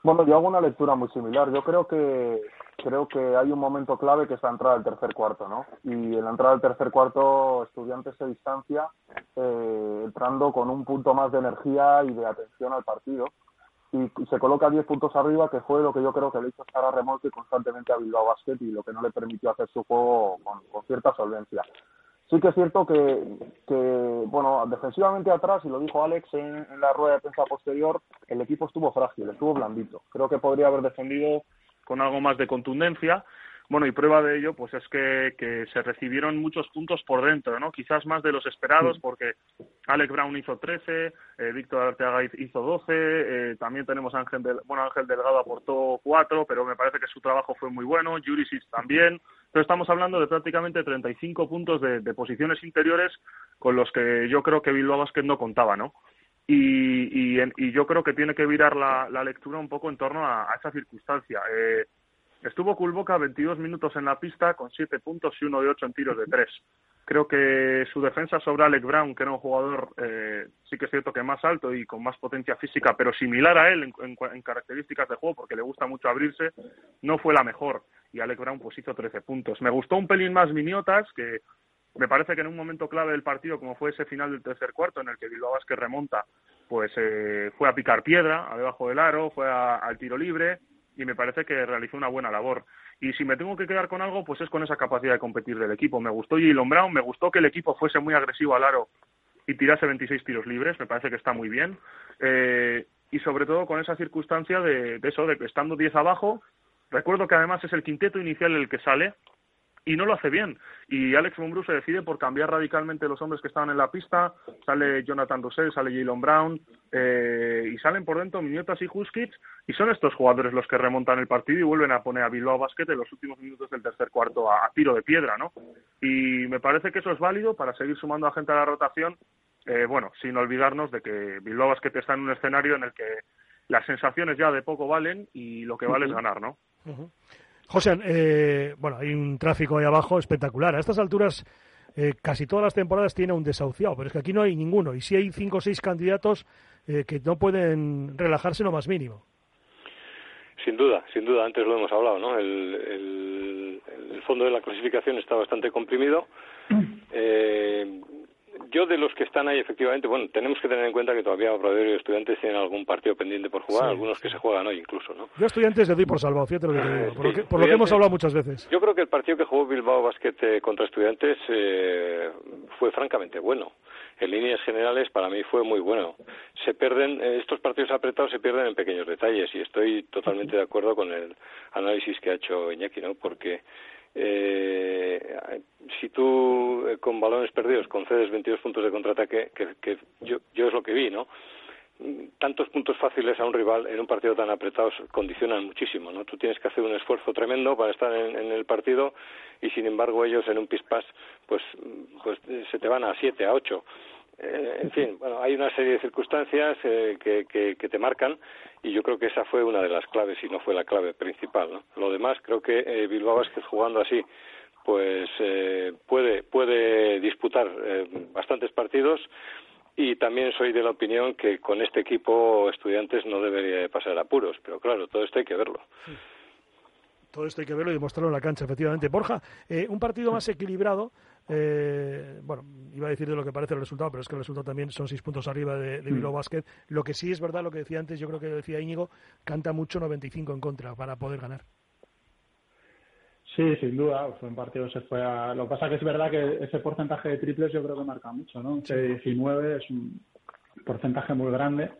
Bueno, yo hago una lectura muy similar. Yo creo que creo que hay un momento clave que es la entrada del tercer cuarto, ¿no? Y en la entrada del tercer cuarto, Estudiantes se distancia, eh, entrando con un punto más de energía y de atención al partido. Y se coloca 10 puntos arriba, que fue lo que yo creo que le hizo estar a remolque constantemente a Bilbao Basket y lo que no le permitió hacer su juego con, cierta solvencia. Sí que es cierto que, que, bueno, defensivamente atrás, y lo dijo Alex en, en la rueda de prensa posterior, el equipo estuvo frágil, estuvo blandito. Creo que podría haber defendido con algo más de contundencia. Bueno, y prueba de ello, pues es que, que se recibieron muchos puntos por dentro, ¿no? Quizás más de los esperados, porque Alex Brown hizo 13, eh, Víctor Arteaga hizo 12, eh, también tenemos Ángel, del, bueno, Ángel Delgado aportó 4, pero me parece que su trabajo fue muy bueno, Jurisic también. Pero estamos hablando de prácticamente 35 puntos de, de posiciones interiores con los que yo creo que Bilbao Basket no contaba, ¿no? Y, y, yo creo que tiene que virar la, la lectura un poco en torno a, esa circunstancia. Eh, estuvo Kulboka 22 minutos en la pista con 7 puntos y 1 de 8 en tiros de 3. Creo que su defensa sobre Alec Brown, que era un jugador eh, sí que es cierto que más alto y con más potencia física, pero similar a él en, en, características de juego, porque le gusta mucho abrirse, no fue la mejor. Y Alec Brown pues hizo 13 puntos. Me gustó un pelín más Miniotas, que me parece que en un momento clave del partido, como fue ese final del tercer cuarto, en el que Bilbao Vázquez remonta, pues eh, fue a picar piedra, a debajo del aro, fue al tiro libre, y me parece que realizó una buena labor. Y si me tengo que quedar con algo, pues es con esa capacidad de competir del equipo. Me gustó Jalen Brown, me gustó que el equipo fuese muy agresivo al aro y tirase 26 tiros libres, me parece que está muy bien. Eh, y sobre todo con esa circunstancia de, de eso, de que estando 10 abajo, recuerdo que además es el quinteto inicial el que sale, y no lo hace bien. Y Alex Mumbrú se decide por cambiar radicalmente los hombres que estaban en la pista. Sale Jonathan Russell, sale Jalen Brown eh, y salen por dentro Miniotas y Huskic y son estos jugadores los que remontan el partido y vuelven a poner a Bilbao Basket en los últimos minutos del tercer cuarto a, tiro de piedra, ¿no? Y me parece que eso es válido para seguir sumando a gente a la rotación. Eh, bueno, sin olvidarnos de que Bilbao Basket está en un escenario en el que las sensaciones ya de poco valen y lo que vale es ganar, ¿no? José, eh, bueno, hay un tráfico ahí abajo espectacular. A estas alturas, eh, casi todas las temporadas tiene un desahuciado, pero es que aquí no hay ninguno. Y sí hay cinco o seis candidatos eh, que no pueden relajarse lo más mínimo. Sin duda, sin duda. Antes lo hemos hablado, ¿no? El, el, fondo de la clasificación está bastante comprimido. Eh, yo de los que están ahí, efectivamente, bueno, tenemos que tener en cuenta que todavía Obrador y Estudiantes tienen algún partido pendiente por jugar, algunos que se juegan hoy incluso, ¿no? Yo Estudiantes le doy por salvado, fíjate lo que te digo, por, lo que, hemos hablado muchas veces. Yo creo que el partido que jugó Bilbao Basket eh, contra Estudiantes eh, fue francamente bueno. En líneas generales, para mí fue muy bueno. Se pierden, eh, estos partidos apretados se pierden en pequeños detalles y estoy totalmente de acuerdo con el análisis que ha hecho Iñaki, ¿no? Porque eh, si tú eh, con balones perdidos concedes 22 puntos de contraataque, que, que yo, yo es lo que vi, ¿no? Tantos puntos fáciles a un rival en un partido tan apretado condicionan muchísimo, ¿no? Tú tienes que hacer un esfuerzo tremendo para estar en, el partido y sin embargo ellos en un pispás pues, pues se te van a siete, a ocho eh, en fin, bueno, hay una serie de circunstancias eh, que, que, que, te marcan y yo creo que esa fue una de las claves y no fue la clave principal. ¿no? Lo demás, creo que eh, Bilbao Vázquez jugando así, pues eh, puede, puede disputar eh, bastantes partidos y también soy de la opinión que con este equipo estudiantes no debería pasar apuros, pero claro, todo esto hay que verlo. Todo esto hay que verlo y demostrarlo en la cancha, efectivamente. Borja, un partido más equilibrado, eh, bueno, iba a decir de lo que parece el resultado, pero es que el resultado también son seis puntos arriba de, de Bilbao mm. Basket. Lo que sí es verdad, lo que decía antes, yo creo que decía Íñigo, canta mucho 95 en contra para poder ganar. Sí, sin duda, fue un partido se fue a... Lo que pasa que es verdad que ese porcentaje de triples yo creo que marca mucho, ¿no? 19 es un porcentaje muy grande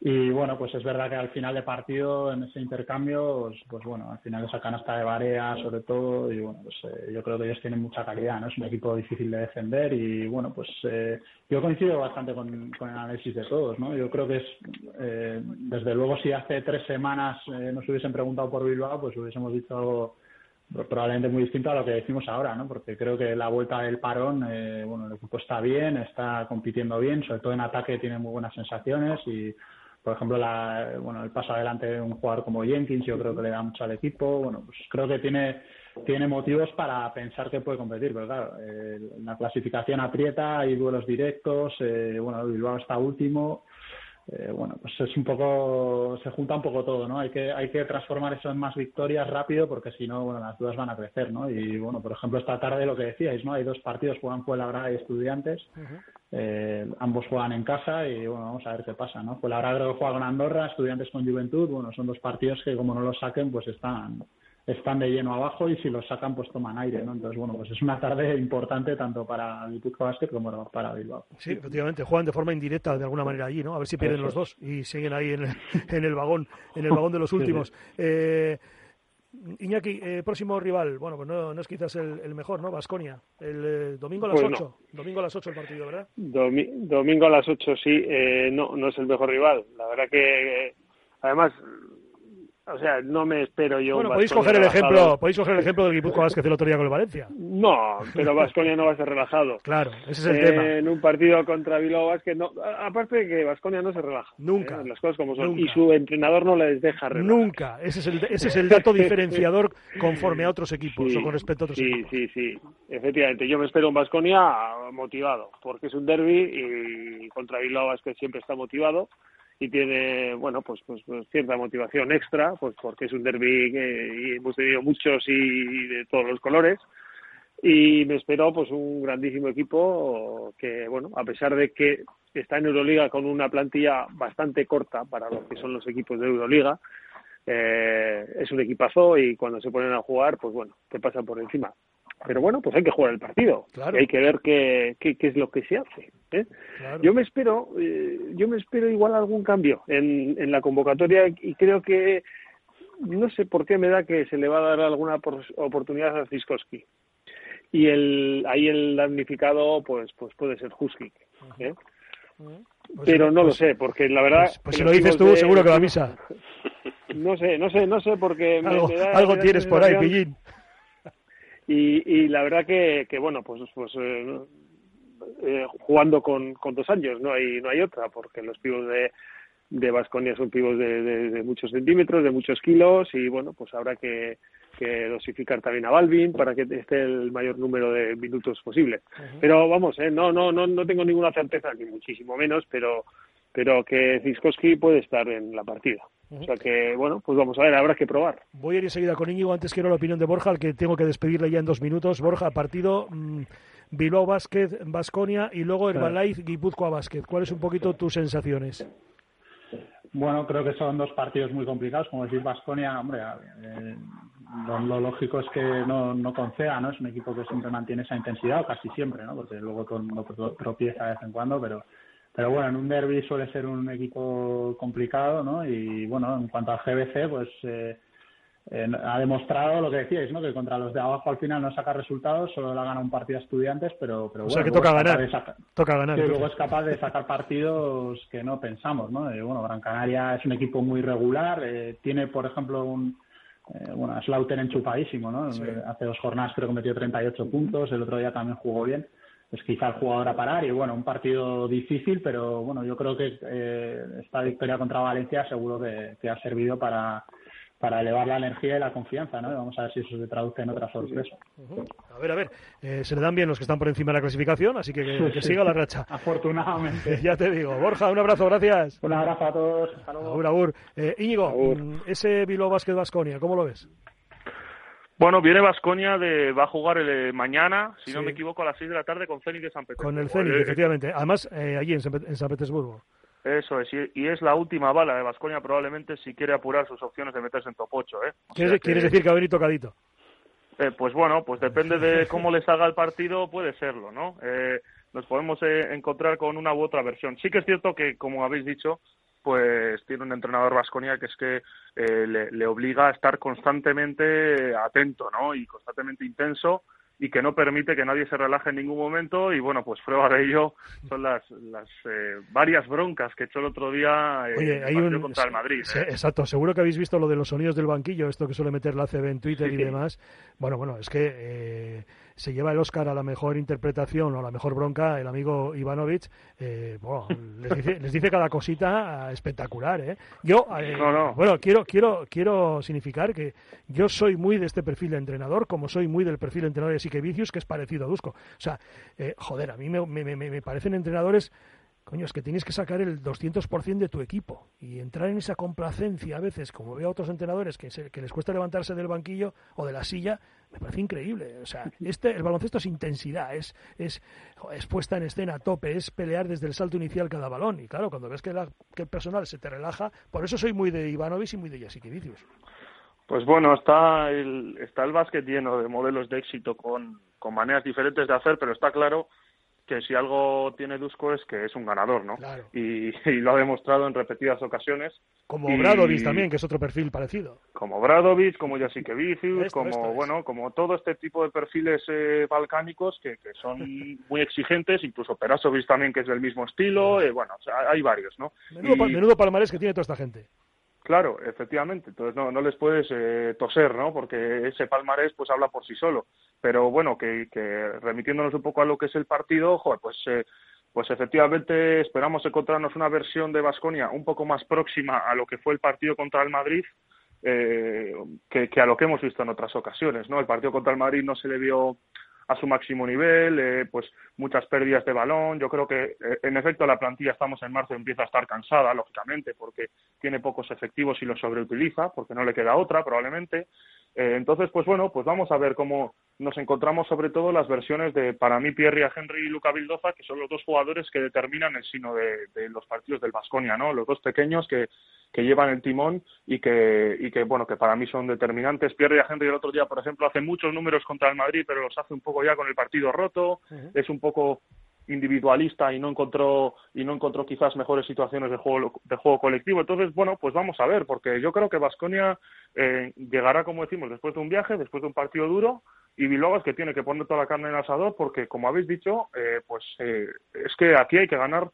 y bueno, pues es verdad que al final de partido, en ese intercambio, pues, pues bueno, al final esa canasta de Barea, sobre todo, y bueno, pues eh, yo creo que ellos tienen mucha calidad, ¿no? Es un equipo difícil de defender y bueno, pues eh, yo coincido bastante con, con, el análisis de todos, ¿no? Yo creo que es, eh, desde luego, si hace tres semanas eh, nos hubiesen preguntado por Bilbao, pues hubiésemos dicho probablemente muy distinto a lo que decimos ahora, ¿no? Porque creo que la vuelta del parón, eh, bueno, el equipo está bien, está compitiendo bien, sobre todo en ataque tiene muy buenas sensaciones y por ejemplo, la, bueno, el paso adelante de un jugador como Jenkins, yo creo que le da mucho al equipo. Bueno, pues creo que tiene, tiene motivos para pensar que puede competir, pero claro, eh, la clasificación aprieta, hay duelos directos, eh, bueno, Bilbao está último. Eh, bueno, pues es un poco, se junta un poco todo, ¿no? Hay que, hay que transformar eso en más victorias rápido porque si no, bueno, las dudas van a crecer, ¿no? Y bueno, por ejemplo, esta tarde lo que decíais, ¿no? Hay dos partidos, juegan Fuenlabrada y Estudiantes, eh, ambos juegan en casa y bueno, vamos a ver qué pasa, ¿no? Fuenlabrada creo que juega con Andorra, Estudiantes con Juventud, bueno, son dos partidos que como no los saquen, pues están, están de lleno abajo y si los sacan pues toman aire, ¿no? Entonces, bueno, pues es una tarde importante tanto para Guipúzcoa Basket como para Bilbao. Sí, efectivamente, juegan de forma indirecta de alguna manera allí, ¿no? A ver si pierden los dos y siguen ahí en el, en el vagón, en el vagón de los últimos. Eh, Iñaki, eh, próximo rival, bueno, pues no, no es quizás el, el mejor, ¿no? Vasconia, el eh, domingo a las Pues 8. Domingo a las 8 el partido, ¿verdad? Domi- domingo a las 8 sí, eh, no, no es el mejor rival. La verdad que, eh, además, o sea, no me espero yo. Bueno, podéis coger el relajado. ejemplo, podéis coger el ejemplo del Guipúzcoa Vázquez el otro día con el Valencia. No, pero Vasconia no va a ser relajado. Claro, ese es el Eh, tema. En un partido contra Bilbao Basket, no, aparte de que Vasconia no se relaja. Nunca. eh, las cosas como son. Nunca. Y su entrenador no les deja relajar. Nunca. Ese es el, ese es el dato diferenciador conforme a otros equipos o con respecto a otros sí, equipos. Sí, sí, Efectivamente, yo me espero un Vasconia motivado, porque es un derby y contra Bilbao Basket siempre está motivado y tiene, bueno, pues, pues, pues cierta motivación extra, pues porque es un derby que y hemos tenido muchos y de todos los colores. Y me espero pues un grandísimo equipo que, bueno, a pesar de que está en Euroliga con una plantilla bastante corta para lo que son los equipos de Euroliga, eh, es un equipazo y cuando se ponen a jugar, pues bueno, te pasan por encima. Pero bueno, pues hay que jugar el partido. Claro. Y hay que ver qué, qué, qué es lo que se hace. ¿eh? Claro. Yo me espero, eh, yo me espero igual algún cambio en, en la convocatoria y creo que no sé por qué me da que se le va a dar alguna por- oportunidad a Ziskowski. Y el, ahí el damnificado pues pues puede ser Huskic. ¿eh? Pues- Pero no lo pues- sé, porque la verdad... Pues, pues si lo dices tú, de- seguro que va a misa. No sé, no sé, no sé, porque me, Algo, me da- algo me da tienes por ahí, Pillín. Y, y la verdad que, que bueno, pues, pues eh, eh, jugando con, con dos años no hay no hay otra, porque los pibos de de Vasconia son pibos de, de- de muchos centímetros, de muchos kilos y bueno, pues habrá que, que dosificar también a Balvin para que esté el mayor número de minutos posible. Pero vamos, eh, no no no no tengo ninguna certeza ni muchísimo menos, pero pero que Ziskowski puede estar en la partida. O sea que bueno, pues vamos a ver, habrá que probar. Voy a ir enseguida con Íñigo. Antes quiero la opinión de Borja, al que tengo que despedirle ya en dos minutos. Borja, partido mm, Bilbao Basket, Basconia y luego Herbalife, Guipúzcoa Basket. ¿Cuáles un poquito tus sensaciones? Bueno, creo que son dos partidos muy complicados. Como decir, Vasconia, hombre, eh, lo, lo lógico es que no, no conceda, ¿no? Es un equipo que siempre mantiene esa intensidad, o casi siempre, ¿no? Porque luego todo el mundo tro- tropieza de vez en cuando, pero pero bueno, en un derby suele ser un equipo complicado, ¿no? Y bueno, en cuanto al GBC, pues eh, eh, ha demostrado lo que decíais, ¿no? Que contra los de abajo al final no saca resultados, solo le ha ganado un partido a estudiantes, pero, pero O bueno, sea que toca ganar. Toca ganar. que luego es capaz de sacar partidos que no pensamos, ¿no? Eh, bueno, Gran Canaria es un equipo muy regular, eh, tiene, por ejemplo, un eh, bueno, Slaughter enchupadísimo, ¿no? Sí. Hace dos jornadas creo que metió 38 puntos, el otro día también jugó bien. Es quizá el jugador a parar y bueno, un partido difícil, pero bueno, yo creo que eh, esta victoria contra Valencia seguro que, que ha servido para, para elevar la energía y la confianza, ¿no? Y vamos a ver si eso se traduce en otra sorpresa. A ver, a ver. eh, se le dan bien los que están por encima de la clasificación, así que que, que Sí. siga la racha. Afortunadamente. ya te digo. Borja, un abrazo, gracias. Un abrazo a todos. Hasta luego. Agur, agur. Eh, Íñigo, Agur. mm, ese Bilbao Basket Basconia, ¿cómo lo ves? Bueno, viene Vasconia de va a jugar el, eh, mañana, si no me equivoco, a las 6 de la tarde con Zenit de San Petersburgo. Con el Zenit, Eh, efectivamente. Además, eh, allí en San, en San Petersburgo. Eso es, y, y es la última bala de Vasconia probablemente si quiere apurar sus opciones de meterse en top 8, ¿eh? ¿Quieres, sea que- quieres decir que va a venir tocadito? Eh, pues bueno, pues depende de cómo le salga el partido, puede serlo, ¿no? Eh, nos podemos eh, encontrar con una u otra versión. Sí que es cierto que, como habéis dicho, pues tiene un entrenador Vasconia que es que eh, le, le obliga a estar constantemente atento, ¿no? Y constantemente intenso y que no permite que nadie se relaje en ningún momento y bueno, pues prueba de ello son las, las eh, varias broncas que echó el otro día eh, Oye, hay un... contra el Madrid. ¿eh? Exacto, seguro que habéis visto lo de los sonidos del banquillo, esto que suele meter la CB en Twitter y demás. Bueno, bueno, es que eh, se lleva el Oscar a la mejor interpretación o a la mejor bronca el amigo Ivanovic, eh, bueno, les, dice, cada cosita espectacular. ¿eh? Yo, eh, bueno, quiero, quiero, quiero significar que yo soy muy de este perfil de entrenador, como soy muy del perfil de entrenador de Vicius, que es parecido a Dusko. O sea, eh, joder, a mí me, me, me parecen entrenadores coño, es que tienes que sacar el 200% de tu equipo y entrar en esa complacencia a veces, como veo a otros entrenadores que, que les cuesta levantarse del banquillo o de la silla, me parece increíble. O sea, este, el baloncesto es intensidad, es, es, es puesta en escena a tope, es pelear desde el salto inicial cada balón. Y claro, cuando ves que, el personal se te relaja, por eso soy muy de Ivanovic y muy de Jessica Vicius. Pues bueno, está el, está el básquet lleno de modelos de éxito con, con maneras diferentes de hacer, pero está claro que si algo tiene Dusko es que es un ganador, ¿no? Y, lo ha demostrado en repetidas ocasiones. Como Bradovic también, que es otro perfil parecido. Como Bradovic, como Jasikevicius, como, bueno, como todo este tipo de perfiles eh, balcánicos que, son muy exigentes, incluso Perasovic también, que es del mismo estilo, eh, bueno, hay varios, ¿no? Menudo, menudo palmarés que tiene toda esta gente. Claro, efectivamente. Entonces no, no les puedes eh, toser, ¿no? Porque ese palmarés pues habla por sí solo. Pero bueno, que, que remitiéndonos un poco a lo que es el partido, joder, pues eh, pues efectivamente esperamos encontrarnos una versión de Vasconia un poco más próxima a lo que fue el partido contra el Madrid eh, que, que, a lo que hemos visto en otras ocasiones, ¿no? El partido contra el Madrid no se le vio a su máximo nivel, eh, pues muchas pérdidas de balón. Yo creo que, eh, en efecto, la plantilla, estamos en marzo, empieza a estar cansada, lógicamente, porque tiene pocos efectivos y los sobreutiliza, porque no le queda otra, probablemente. Eh, entonces, pues bueno, pues vamos a ver cómo nos encontramos sobre todo las versiones de, para mí, Pierre Henry y Luca Vildoza, que son los dos jugadores que determinan el sino de, de los partidos del Vasconia, ¿no? Los dos pequeños que, que llevan el timón y que, y que, bueno, que para mí son determinantes. Pierre Henry el otro día, por ejemplo, hace muchos números contra el Madrid, pero los hace un poco ya con el partido roto. Es un poco individualista y no encontró y no encontró quizás mejores situaciones de juego de juego colectivo entonces bueno pues vamos a ver porque yo creo que Vasconia eh, llegará como decimos después de un viaje después de un partido duro y Bilbao es que tiene que poner toda la carne en el asador porque como habéis dicho eh, pues eh, es que aquí hay que ganar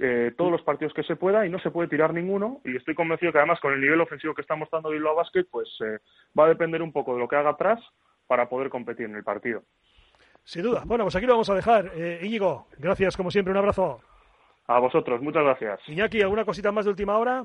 eh, todos los partidos que se pueda y no se puede tirar ninguno y estoy convencido que además con el nivel ofensivo que está mostrando Bilbao Basket pues eh, va a depender un poco de lo que haga atrás para poder competir en el partido. Sin duda. Bueno, pues aquí lo vamos a dejar. Eh, Íñigo, gracias como siempre, un abrazo. A vosotros, muchas gracias. Iñaki, ¿alguna cosita más de última hora?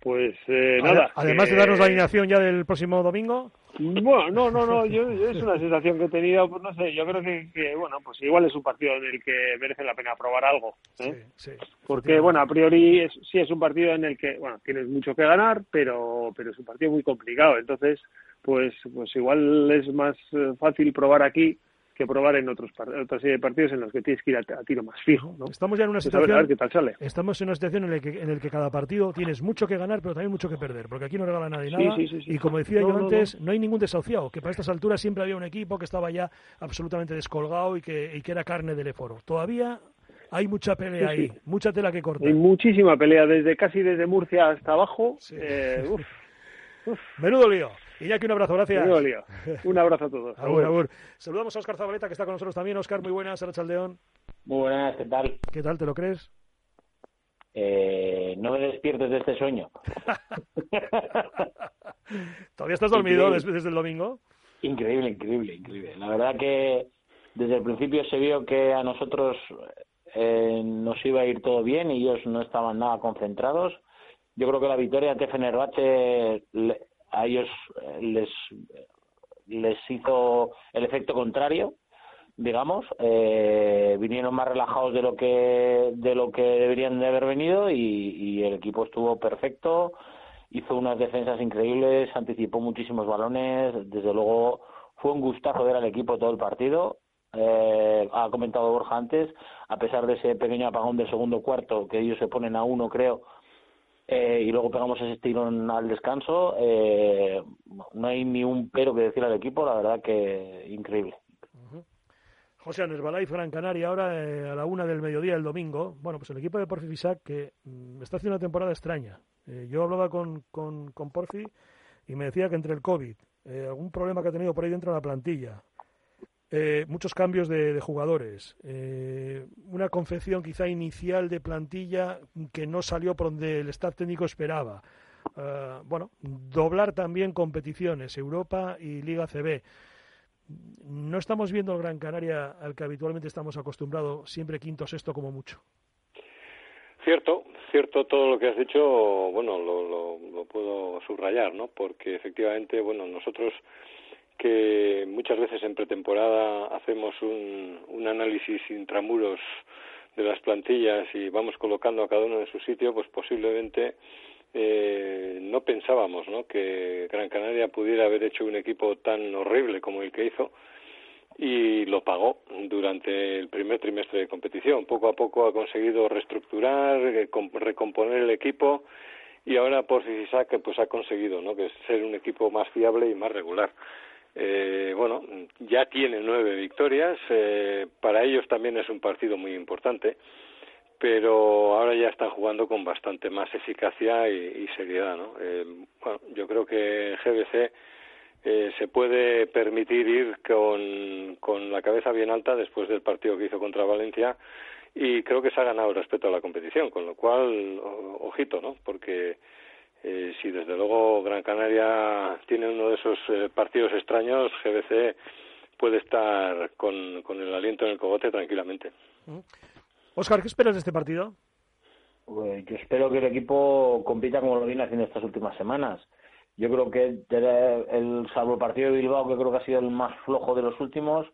Pues eh, nada. Además de darnos la alineación ya del próximo domingo. Bueno, no, no, no, yo, es una sensación que he tenido, pues no sé, yo creo que, bueno, pues igual es un partido en el que merece la pena probar algo, ¿eh? Sí, sí, Porque, bueno, a priori es, sí es un partido en el que, bueno, tienes mucho que ganar, pero, pero es un partido muy complicado, entonces, pues, pues igual es más eh, fácil probar aquí que probar en otros otra serie de partidos en los que tienes que ir a, tiro más fijo. ¿no? Estamos ya en una pues situación. qué tal sale. Estamos en una situación en la que, en el que cada partido tienes mucho que ganar, pero también mucho que perder, porque aquí no regala nadie nada. y como decía yo antes, no, hay ningún desahuciado, que para estas alturas siempre había un equipo que estaba ya absolutamente descolgado y que, y que era carne del eforo. Todavía hay mucha pelea ahí, mucha tela que cortar. Hay muchísima pelea, desde casi desde Murcia hasta abajo. Eh, Menudo lío. Y ya que un abrazo, gracias. Un abrazo a todos. Saludamos a Oscar Zabaleta, que está con nosotros también. Oscar, muy buenas, Chaldeón. Muy buenas, ¿qué tal? ¿Qué tal, te lo crees? Eh, no me despiertes de este sueño. ¿Todavía estás dormido desde, el domingo? Increíble, increíble, increíble. La verdad que desde el principio se vio que a nosotros eh, nos iba a ir todo bien y ellos no estaban nada concentrados. Yo creo que la victoria ante Fenerbahce a ellos eh, les, les hizo el efecto contrario digamos eh, vinieron más relajados de lo que de lo que deberían de haber venido y, el equipo estuvo perfecto hizo unas defensas increíbles anticipó muchísimos balones desde luego fue un gustazo ver al equipo todo el partido. Eh, ha comentado Borja antes a pesar de ese pequeño apagón del segundo cuarto que ellos se ponen a uno creo eh, y luego pegamos ese tirón al descanso. Eh, no hay ni un pero que decir al equipo, la verdad que increíble. José Herbalife Gran Canaria, ahora eh, a la una del mediodía del domingo. Bueno, pues el equipo de Porfi Fisac que mm, está haciendo una temporada extraña. yo hablaba con, con, con, Porfi y me decía que entre el COVID, algún problema que ha tenido por ahí dentro de la plantilla, eh, muchos cambios de, jugadores, eh, una confección quizá inicial de plantilla que no salió por donde el staff técnico esperaba. Eh, bueno, doblar también competiciones, Europa y Liga CB. no estamos viendo el Gran Canaria al que habitualmente estamos acostumbrados, siempre quinto sexto como mucho. Cierto, cierto todo lo que has dicho, bueno, lo, lo, puedo subrayar, ¿no? Porque efectivamente, bueno, nosotros que muchas veces en pretemporada hacemos un, análisis intramuros de las plantillas y vamos colocando a cada uno en su sitio, pues posiblemente eh, no pensábamos ¿no? que Gran Canaria pudiera haber hecho un equipo tan horrible como el que hizo y lo pagó durante el primer trimestre de competición. Poco a poco ha conseguido reestructurar, eh, recomponer el equipo y ahora por que pues ha conseguido ¿no? que ser un equipo más fiable y más regular. Eh, bueno, ya tiene nueve victorias, eh, para ellos también es un partido muy importante pero ahora ya están jugando con bastante más eficacia y, seriedad, ¿no? Eh, bueno, yo creo que GBC eh, se puede permitir ir con, con la cabeza bien alta después del partido que hizo contra Valencia y creo que se ha ganado el respeto a la competición, con lo cual, ojito, ¿no? Porque eh, si desde luego Gran Canaria tiene uno de esos eh, partidos extraños, GBC puede estar con, con el aliento en el cogote tranquilamente. Oscar, ¿qué esperas de este partido? Pues yo espero que el equipo compita como lo viene haciendo estas últimas semanas. Yo creo que el salvo el partido de Bilbao, que creo que ha sido el más flojo de los últimos,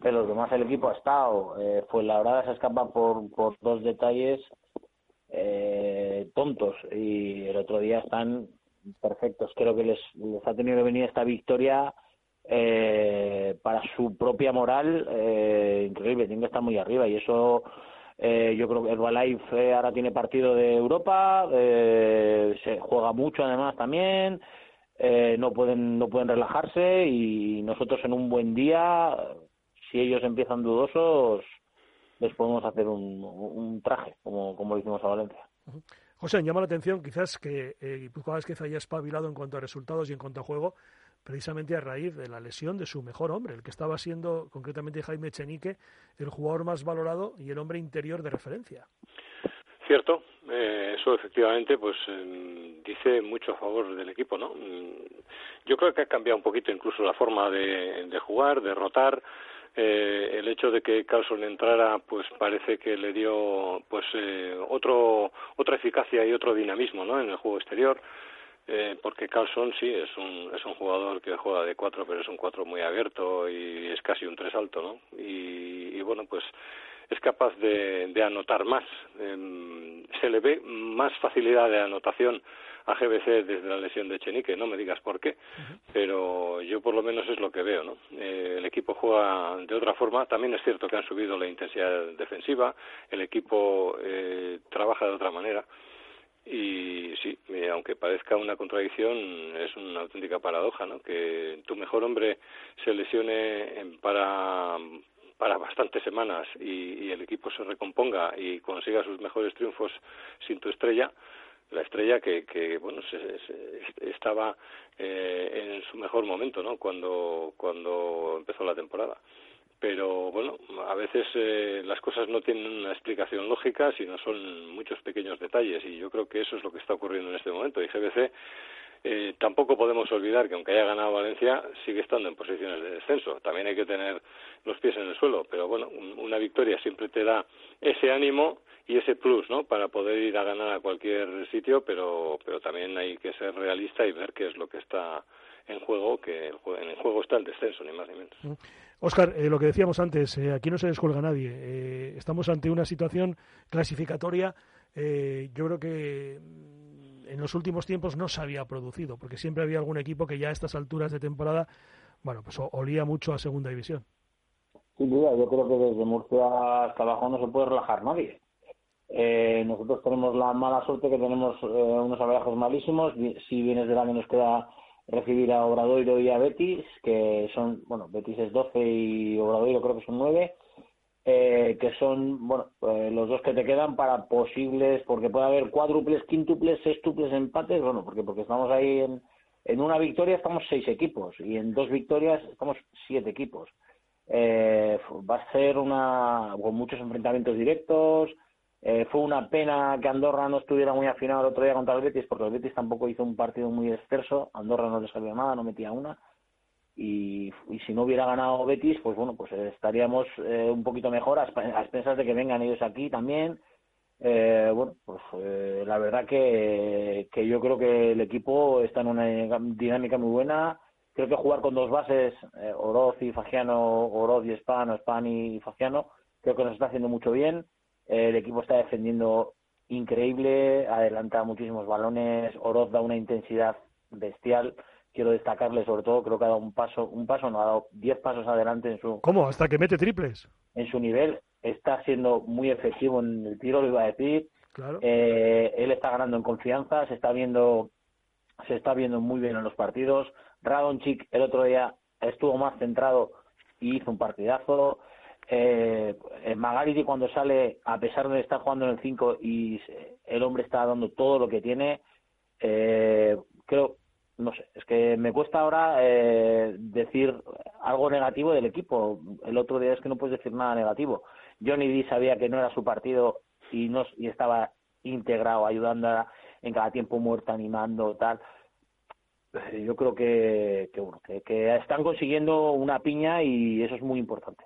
pero los demás el equipo ha estado. Eh, fue la verdad se escapa por, por dos detalles eh, tontos y el otro día están perfectos. Creo que les, les ha tenido que venir esta victoria eh, para su propia moral eh, increíble. Tienen que estar muy arriba y eso eh, yo creo que Herbalife ahora tiene partido de Europa, eh, se juega mucho además también, eh, no pueden no pueden relajarse y nosotros en un buen día, si ellos empiezan dudosos, les podemos hacer un, un traje, como, como lo hicimos a Valencia. José, llama la atención quizás que eh, que haya espabilado en cuanto a resultados y en cuanto a juego, precisamente a raíz de la lesión de su mejor hombre, el que estaba siendo concretamente Jaime Chenique, el jugador más valorado y el hombre interior de referencia. Cierto, eh, eso efectivamente pues em, dice mucho a favor del equipo, ¿no? Mm, yo creo que ha cambiado un poquito incluso la forma de, de jugar, de rotar. Eh, el hecho de que Carlson entrara pues parece que le dio pues eh, otro otra eficacia y otro dinamismo ¿no? en el juego exterior eh, porque Carlson sí es un, es un jugador que juega de cuatro, pero es un cuatro muy abierto y es casi un tres alto, ¿no? Y, bueno, pues es capaz de, de anotar más. Em, se le ve más facilidad de anotación a GBC desde la lesión de Chenique, no me digas por qué, pero yo por lo menos es lo que veo, ¿no? Eh, el equipo juega de otra forma, también es cierto que han subido la intensidad defensiva, el equipo eh, trabaja de otra manera, y sí, aunque parezca una contradicción, es una auténtica paradoja, ¿no? Que tu mejor hombre se lesione para para bastantes semanas y, el equipo se recomponga y consiga sus mejores triunfos sin tu estrella, la estrella que, que bueno, se, estaba eh, en su mejor momento, ¿no? Cuando cuando empezó la temporada pero bueno, a veces eh, las cosas no tienen una explicación lógica, sino son muchos pequeños detalles, y yo creo que eso es lo que está ocurriendo en este momento. Y GBC eh, tampoco podemos olvidar que aunque haya ganado Valencia, sigue estando en posiciones de descenso. También hay que tener los pies en el suelo, pero bueno, una victoria siempre te da ese ánimo y ese plus, ¿no? Para poder ir a ganar a cualquier sitio, pero, pero también hay que ser realista y ver qué es lo que está en juego, que en el juego está el descenso, ni más ni menos. Oscar, eh, lo que decíamos antes, eh, aquí no se descuelga nadie. Eh, estamos ante una situación clasificatoria. yo creo que mm, en los últimos tiempos no se había producido, porque siempre había algún equipo que ya a estas alturas de temporada, bueno, pues olía mucho a segunda división. Sin duda, yo creo que desde Murcia hasta abajo no se puede relajar nadie. nosotros tenemos la mala suerte que tenemos unos abrajos malísimos. Si vienes del año nos queda recibir a Obradoiro y a Betis, que son, bueno, Betis es 12 y Obradoiro creo que son 9, eh, que son, bueno, pues los dos que te quedan para posibles, porque puede haber cuádruples, quíntuples, sextuples empates, bueno, porque porque estamos ahí en, en una victoria estamos seis equipos y en dos victorias estamos siete equipos. Eh, va a ser una con muchos enfrentamientos directos, eh, fue una pena que Andorra no estuviera muy afinado el otro día contra el Betis, porque el Betis tampoco hizo un partido muy exceso. Andorra no le salió nada, no metía una. Y, si no hubiera ganado Betis, pues bueno, pues estaríamos eh, un poquito mejor a, expensas de que vengan ellos aquí también. Eh, bueno, pues eh, la verdad que, que yo creo que el equipo está en una dinámica muy buena. Creo que jugar con dos bases, Oroz y Fagiano, Oroz y Span, o Span y Fagiano, creo que nos está haciendo mucho bien. el equipo está defendiendo increíble, adelanta muchísimos balones, Oroz da una intensidad bestial quiero destacarle sobre todo, creo que ha dado un paso, un paso, no ha dado diez pasos adelante en su... ¿Cómo? ¿Hasta que mete triples? En su nivel, está siendo muy efectivo en el tiro, lo iba a decir. Claro. Eh, él está ganando en confianza, se está viendo se está viendo muy bien en los partidos. Radonchik el otro día estuvo más centrado y hizo un partidazo. Eh, Magariti cuando sale, a pesar de estar jugando en el 5 y el hombre está dando todo lo que tiene, eh, creo no sé, es que me cuesta ahora eh, decir algo negativo del equipo. El otro día es que no puedes decir nada negativo. Johnny D sabía que no era su partido y no estaba integrado, ayudando en cada tiempo muerto, animando, tal. Eh, yo creo que, que bueno, que, están consiguiendo una piña y eso es muy importante.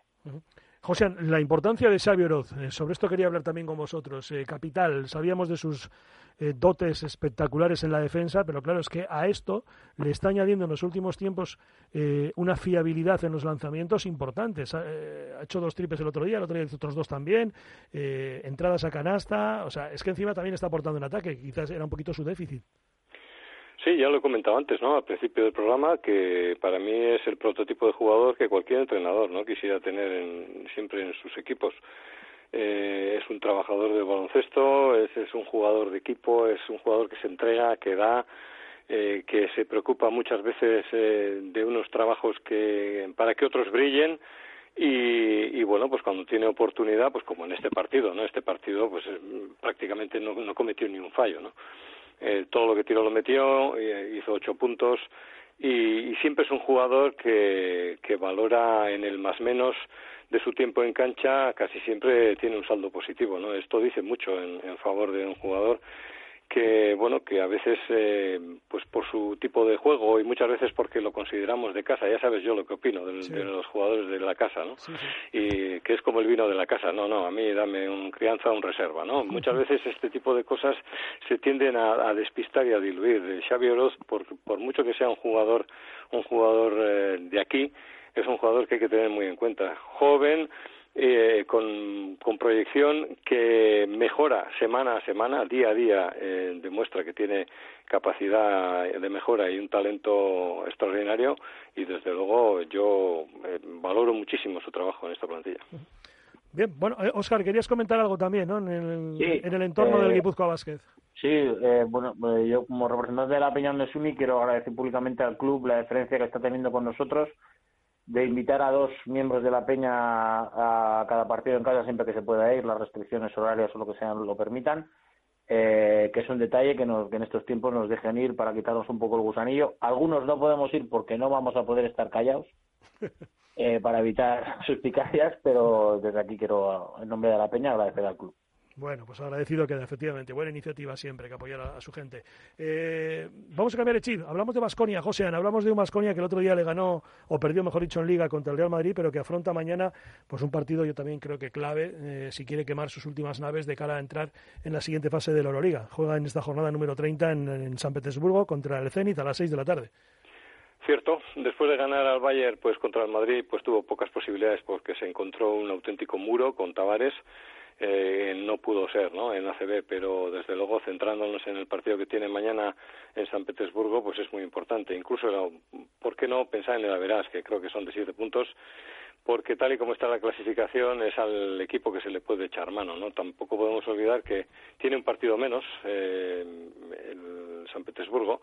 José, la importancia de Xavi Oroz, eh, sobre esto quería hablar también con vosotros. capital, sabíamos de sus eh, dotes espectaculares en la defensa, pero claro, es que a esto le está añadiendo en los últimos tiempos eh, una fiabilidad en los lanzamientos importantes. Eh, ha hecho dos triples el otro día, el otro día hizo otros dos también, entradas a canasta, o sea, es que encima también está aportando un ataque, quizás era un poquito su déficit. Sí, ya lo he comentado antes, ¿no? Al principio del programa, que para mí es el prototipo de jugador que cualquier entrenador, ¿no? Quisiera tener siempre en sus equipos. Eh, es un trabajador de baloncesto, es, es, un jugador de equipo, es un jugador que se entrega, que da, eh, que se preocupa muchas veces eh, de unos trabajos que para que otros brillen y, y, bueno pues cuando tiene oportunidad pues como en este partido no este partido pues eh, prácticamente no, no cometió ni un fallo no eh, todo lo que tiró lo metió hizo ocho puntos y, y siempre es un jugador que, que valora en el más menos de su tiempo en cancha casi siempre tiene un saldo positivo, ¿no? Esto dice mucho en favor de un jugador que bueno que a veces eh, pues por su tipo de juego y muchas veces porque lo consideramos de casa ya sabes yo lo que opino de, los jugadores de la casa no y que es como el vino de la casa no no a mí dame un crianza un reserva no muchas veces este tipo de cosas se tienden a, despistar y a diluir. Xavi Oroz por, por mucho que sea un jugador un jugador eh, de aquí es un jugador que hay que tener muy en cuenta. Joven, eh, con, con, proyección que mejora semana a semana, día a día, eh, demuestra que tiene capacidad de mejora y un talento extraordinario y desde luego yo eh, valoro muchísimo su trabajo en esta plantilla. Bien, bueno, Oscar, querías comentar algo también, ¿no? En el, en el entorno del Guipúzcoa Vázquez. Sí, bueno, yo como representante de la Peña de Sumi quiero agradecer públicamente al club la diferencia que está teniendo con nosotros de invitar a dos miembros de la peña a, cada partido en casa siempre que se pueda ir, las restricciones horarias o lo que sean lo permitan, eh, que es un detalle que, nos, que en estos tiempos nos dejen ir para quitarnos un poco el gusanillo. Algunos no podemos ir porque no vamos a poder estar callados eh, para evitar suspicacias, pero desde aquí quiero, en nombre de la peña, agradecer al club. Bueno, pues agradecido queda, efectivamente. Buena iniciativa siempre que apoyar a, su gente. Eh, vamos a cambiar de chip. Hablamos de Basconia, José Hablamos de un Basconia que el otro día le ganó, o perdió, mejor dicho, en Liga contra el Real Madrid, pero que afronta mañana pues un partido, yo también creo que clave, eh, si quiere quemar sus últimas naves de cara a entrar en la siguiente fase de la Euroliga. Juega en esta jornada número 30 en, en San Petersburgo contra el Zenit a las 6 de la tarde. Cierto, después de ganar al Bayern pues contra el Madrid pues tuvo pocas posibilidades porque se encontró un auténtico muro con Tavares eh, no pudo ser ¿no? en ACB, pero desde luego centrándonos en el partido que tiene mañana en San Petersburgo, pues es muy importante. Incluso, ¿por qué no pensar en el Averas, que creo que son de siete puntos? porque tal y como está la clasificación es al equipo que se le puede echar mano, ¿no? Tampoco podemos olvidar que tiene un partido menos eh, el San Petersburgo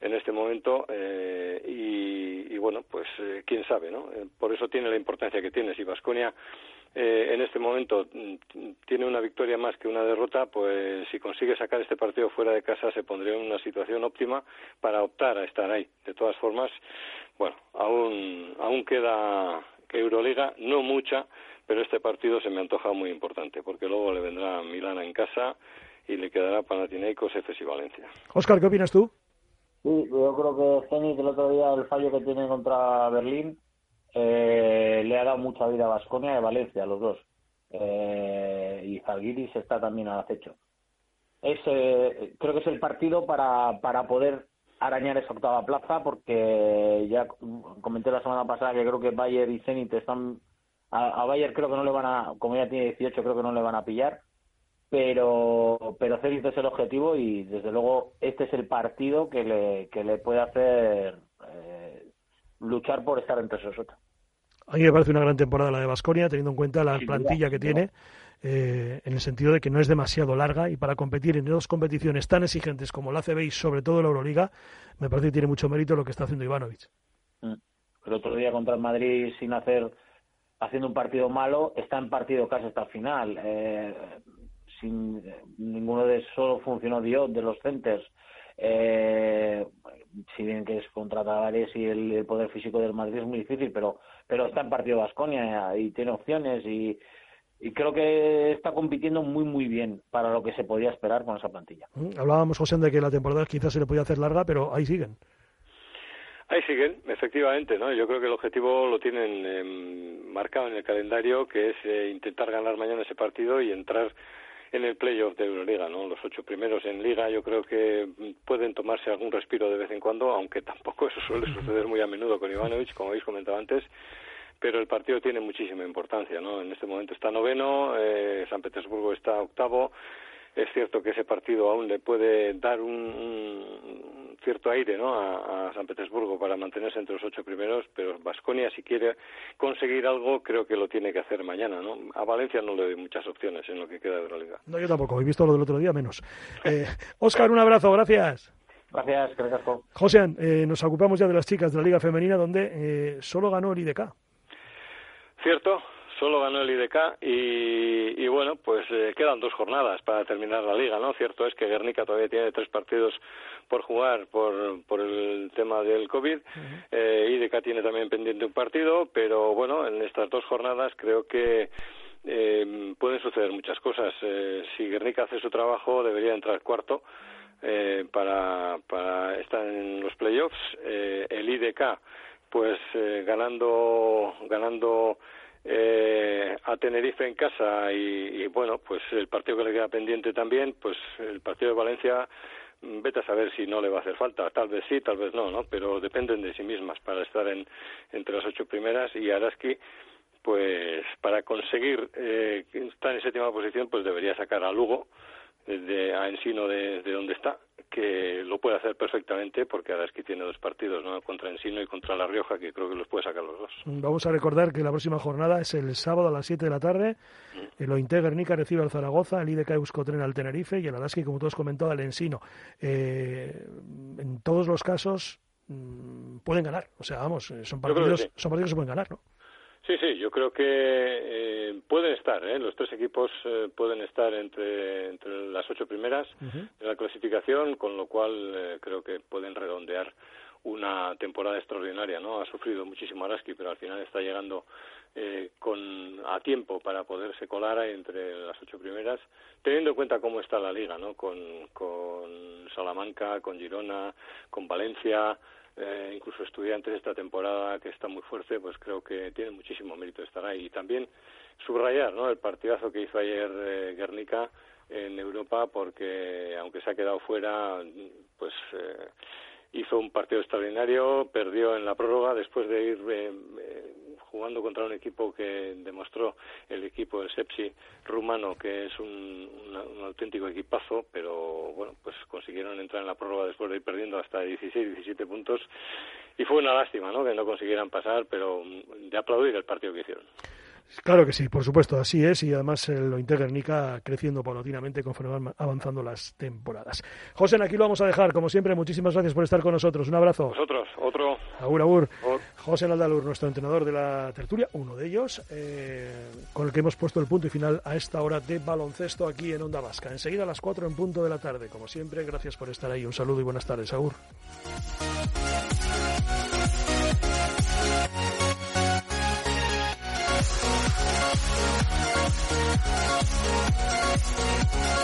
en este momento eh, y, y, bueno, pues eh, quién sabe, ¿no? Eh, por eso tiene la importancia que tiene. Si Vasconia eh, en este momento mm, tiene una victoria más que una derrota, pues si consigue sacar este partido fuera de casa se pondría en una situación óptima para optar a estar ahí. De todas formas, bueno, aún, aún queda Euroliga, no mucha, pero este partido se me antoja muy importante, porque luego le vendrá Milana en casa y le quedará Panathinaikos, Efes y Valencia. Oscar, ¿qué opinas tú? Sí, yo creo que Zenit el otro día el fallo que tiene contra Berlín eh, le ha dado mucha vida a Vasconia y a Valencia, los dos. Eh, y Zalgiris está también al acecho. Es, eh, creo que es el partido para, para poder arañar esa octava plaza porque ya comenté la semana pasada que creo que Bayer y Zenit están a, Bayer creo que no le van a como ya tiene 18 creo que no le van a pillar pero pero Zenit es el objetivo y desde luego este es el partido que le, que le puede hacer luchar por estar entre esos ocho. A mí me parece una gran temporada la de Basconia, teniendo en cuenta la plantilla que tiene, eh, en el sentido de que no es demasiado larga y para competir en dos competiciones tan exigentes como la ACB y sobre todo la Euroliga, me parece que tiene mucho mérito lo que está haciendo Ivanovic. Mm. El otro día contra el Madrid sin hacer, haciendo un partido malo, está en partido casi hasta el final. Eh, sin ninguno de esos funcionó Dios de los centers. Eh, si bien que es contra Tavares y el, poder físico del Madrid es muy difícil, pero pero está en partido Vasconia y tiene opciones y, y creo que está compitiendo muy muy bien para lo que se podía esperar con esa plantilla. Mm, hablábamos, José, de que la temporada quizás se le podía hacer larga, pero ahí siguen. Ahí siguen, efectivamente, ¿no? Yo creo que el objetivo lo tienen eh, marcado en el calendario, que es eh, intentar ganar mañana ese partido y entrar en el playoff de Euroliga, ¿no? Los ocho primeros en Liga yo creo que pueden tomarse algún respiro de vez en cuando, aunque tampoco eso suele suceder muy a menudo con Ivanovic, como habéis comentado antes, pero el partido tiene muchísima importancia, ¿no? En este momento está noveno, eh, San Petersburgo está octavo, es cierto que ese partido aún le puede dar un, cierto aire ¿no? a, San Petersburgo para mantenerse entre los ocho primeros, pero Vasconia si quiere conseguir algo creo que lo tiene que hacer mañana. ¿no? A Valencia no le doy muchas opciones en lo que queda de la liga. No, yo tampoco, he visto lo del otro día menos. Eh, Oscar, un abrazo, gracias. Gracias, gracias. José, eh, nos ocupamos ya de las chicas de la Liga Femenina, donde eh, solo ganó el IDK. Cierto, solo ganó el IDK y, y bueno, pues eh, quedan dos jornadas para terminar la liga, ¿no? Cierto es que Guernica todavía tiene tres partidos por jugar por, por el tema del COVID. eh, IDK tiene también pendiente un partido, pero bueno, en estas dos jornadas creo que eh, pueden suceder muchas cosas. Eh, si Guernica hace su trabajo, debería entrar cuarto. Eh, para, para estar en los playoffs, eh, el IDK pues eh, ganando ganando eh, a Tenerife en casa y, y, bueno, pues el partido que le queda pendiente también, pues el partido de Valencia, mm, vete a saber si no le va a hacer falta, tal vez sí, tal vez no, ¿no? Pero dependen de sí mismas para estar en, entre las ocho primeras y Araski, pues para conseguir eh, estar en séptima posición, pues debería sacar a Lugo, desde a Ensino de, de donde está, que lo puede hacer perfectamente porque Araski tiene dos partidos, ¿no? contra Ensino y contra La Rioja, que creo que los puede sacar los dos. Vamos a recordar que la próxima jornada es el sábado a las 7 de la tarde. Mm. El Ointe Guernica recibe al Zaragoza, el IDK Euskotren al Tenerife y el Araski, como todos comentado, al Ensino. Eh, en todos los casos mmm, pueden ganar. O sea, vamos, son partidos, sí. son partidos que se pueden ganar, ¿no? Sí, sí, yo creo que eh, pueden estar, ¿eh? los tres equipos eh, pueden estar entre, entre las ocho primeras uh -huh. de la clasificación, con lo cual eh, creo que pueden redondear una temporada extraordinaria, ¿no? Ha sufrido muchísimo Araski, pero al final está llegando eh, con a tiempo para poderse colar entre las ocho primeras, teniendo en cuenta cómo está la liga, ¿no? Con, con Salamanca, con Girona, con Valencia, eh, incluso estudiantes esta temporada que está muy fuerte, pues creo que tiene muchísimo mérito estar ahí. Y también subrayar ¿no? el partidazo que hizo ayer eh, Guernica en Europa, porque aunque se ha quedado fuera, pues eh, hizo un partido extraordinario, perdió en la prórroga después de ir eh, eh, jugando contra un equipo que demostró el equipo del Sepsi rumano que es un, auténtico equipazo, pero bueno, pues consiguieron entrar en la prórroga después de ir perdiendo hasta 16, 17 puntos y fue una lástima, ¿no? Que no consiguieran pasar, pero de aplaudir el partido que hicieron. Claro que sí, por supuesto, así es, y además el lo Guernica creciendo paulatinamente conforme van avanzando las temporadas. José, aquí lo vamos a dejar, como siempre, muchísimas gracias por estar con nosotros, un abrazo. Nosotros, otro. Agur, agur. José Naldalur, nuestro entrenador de la tertulia, uno de ellos, eh, con el que hemos puesto el punto y final a esta hora de baloncesto aquí en Onda Vasca. Enseguida a las 4 en punto de la tarde, como siempre, gracias por estar ahí, un saludo y buenas tardes, agur.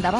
Onda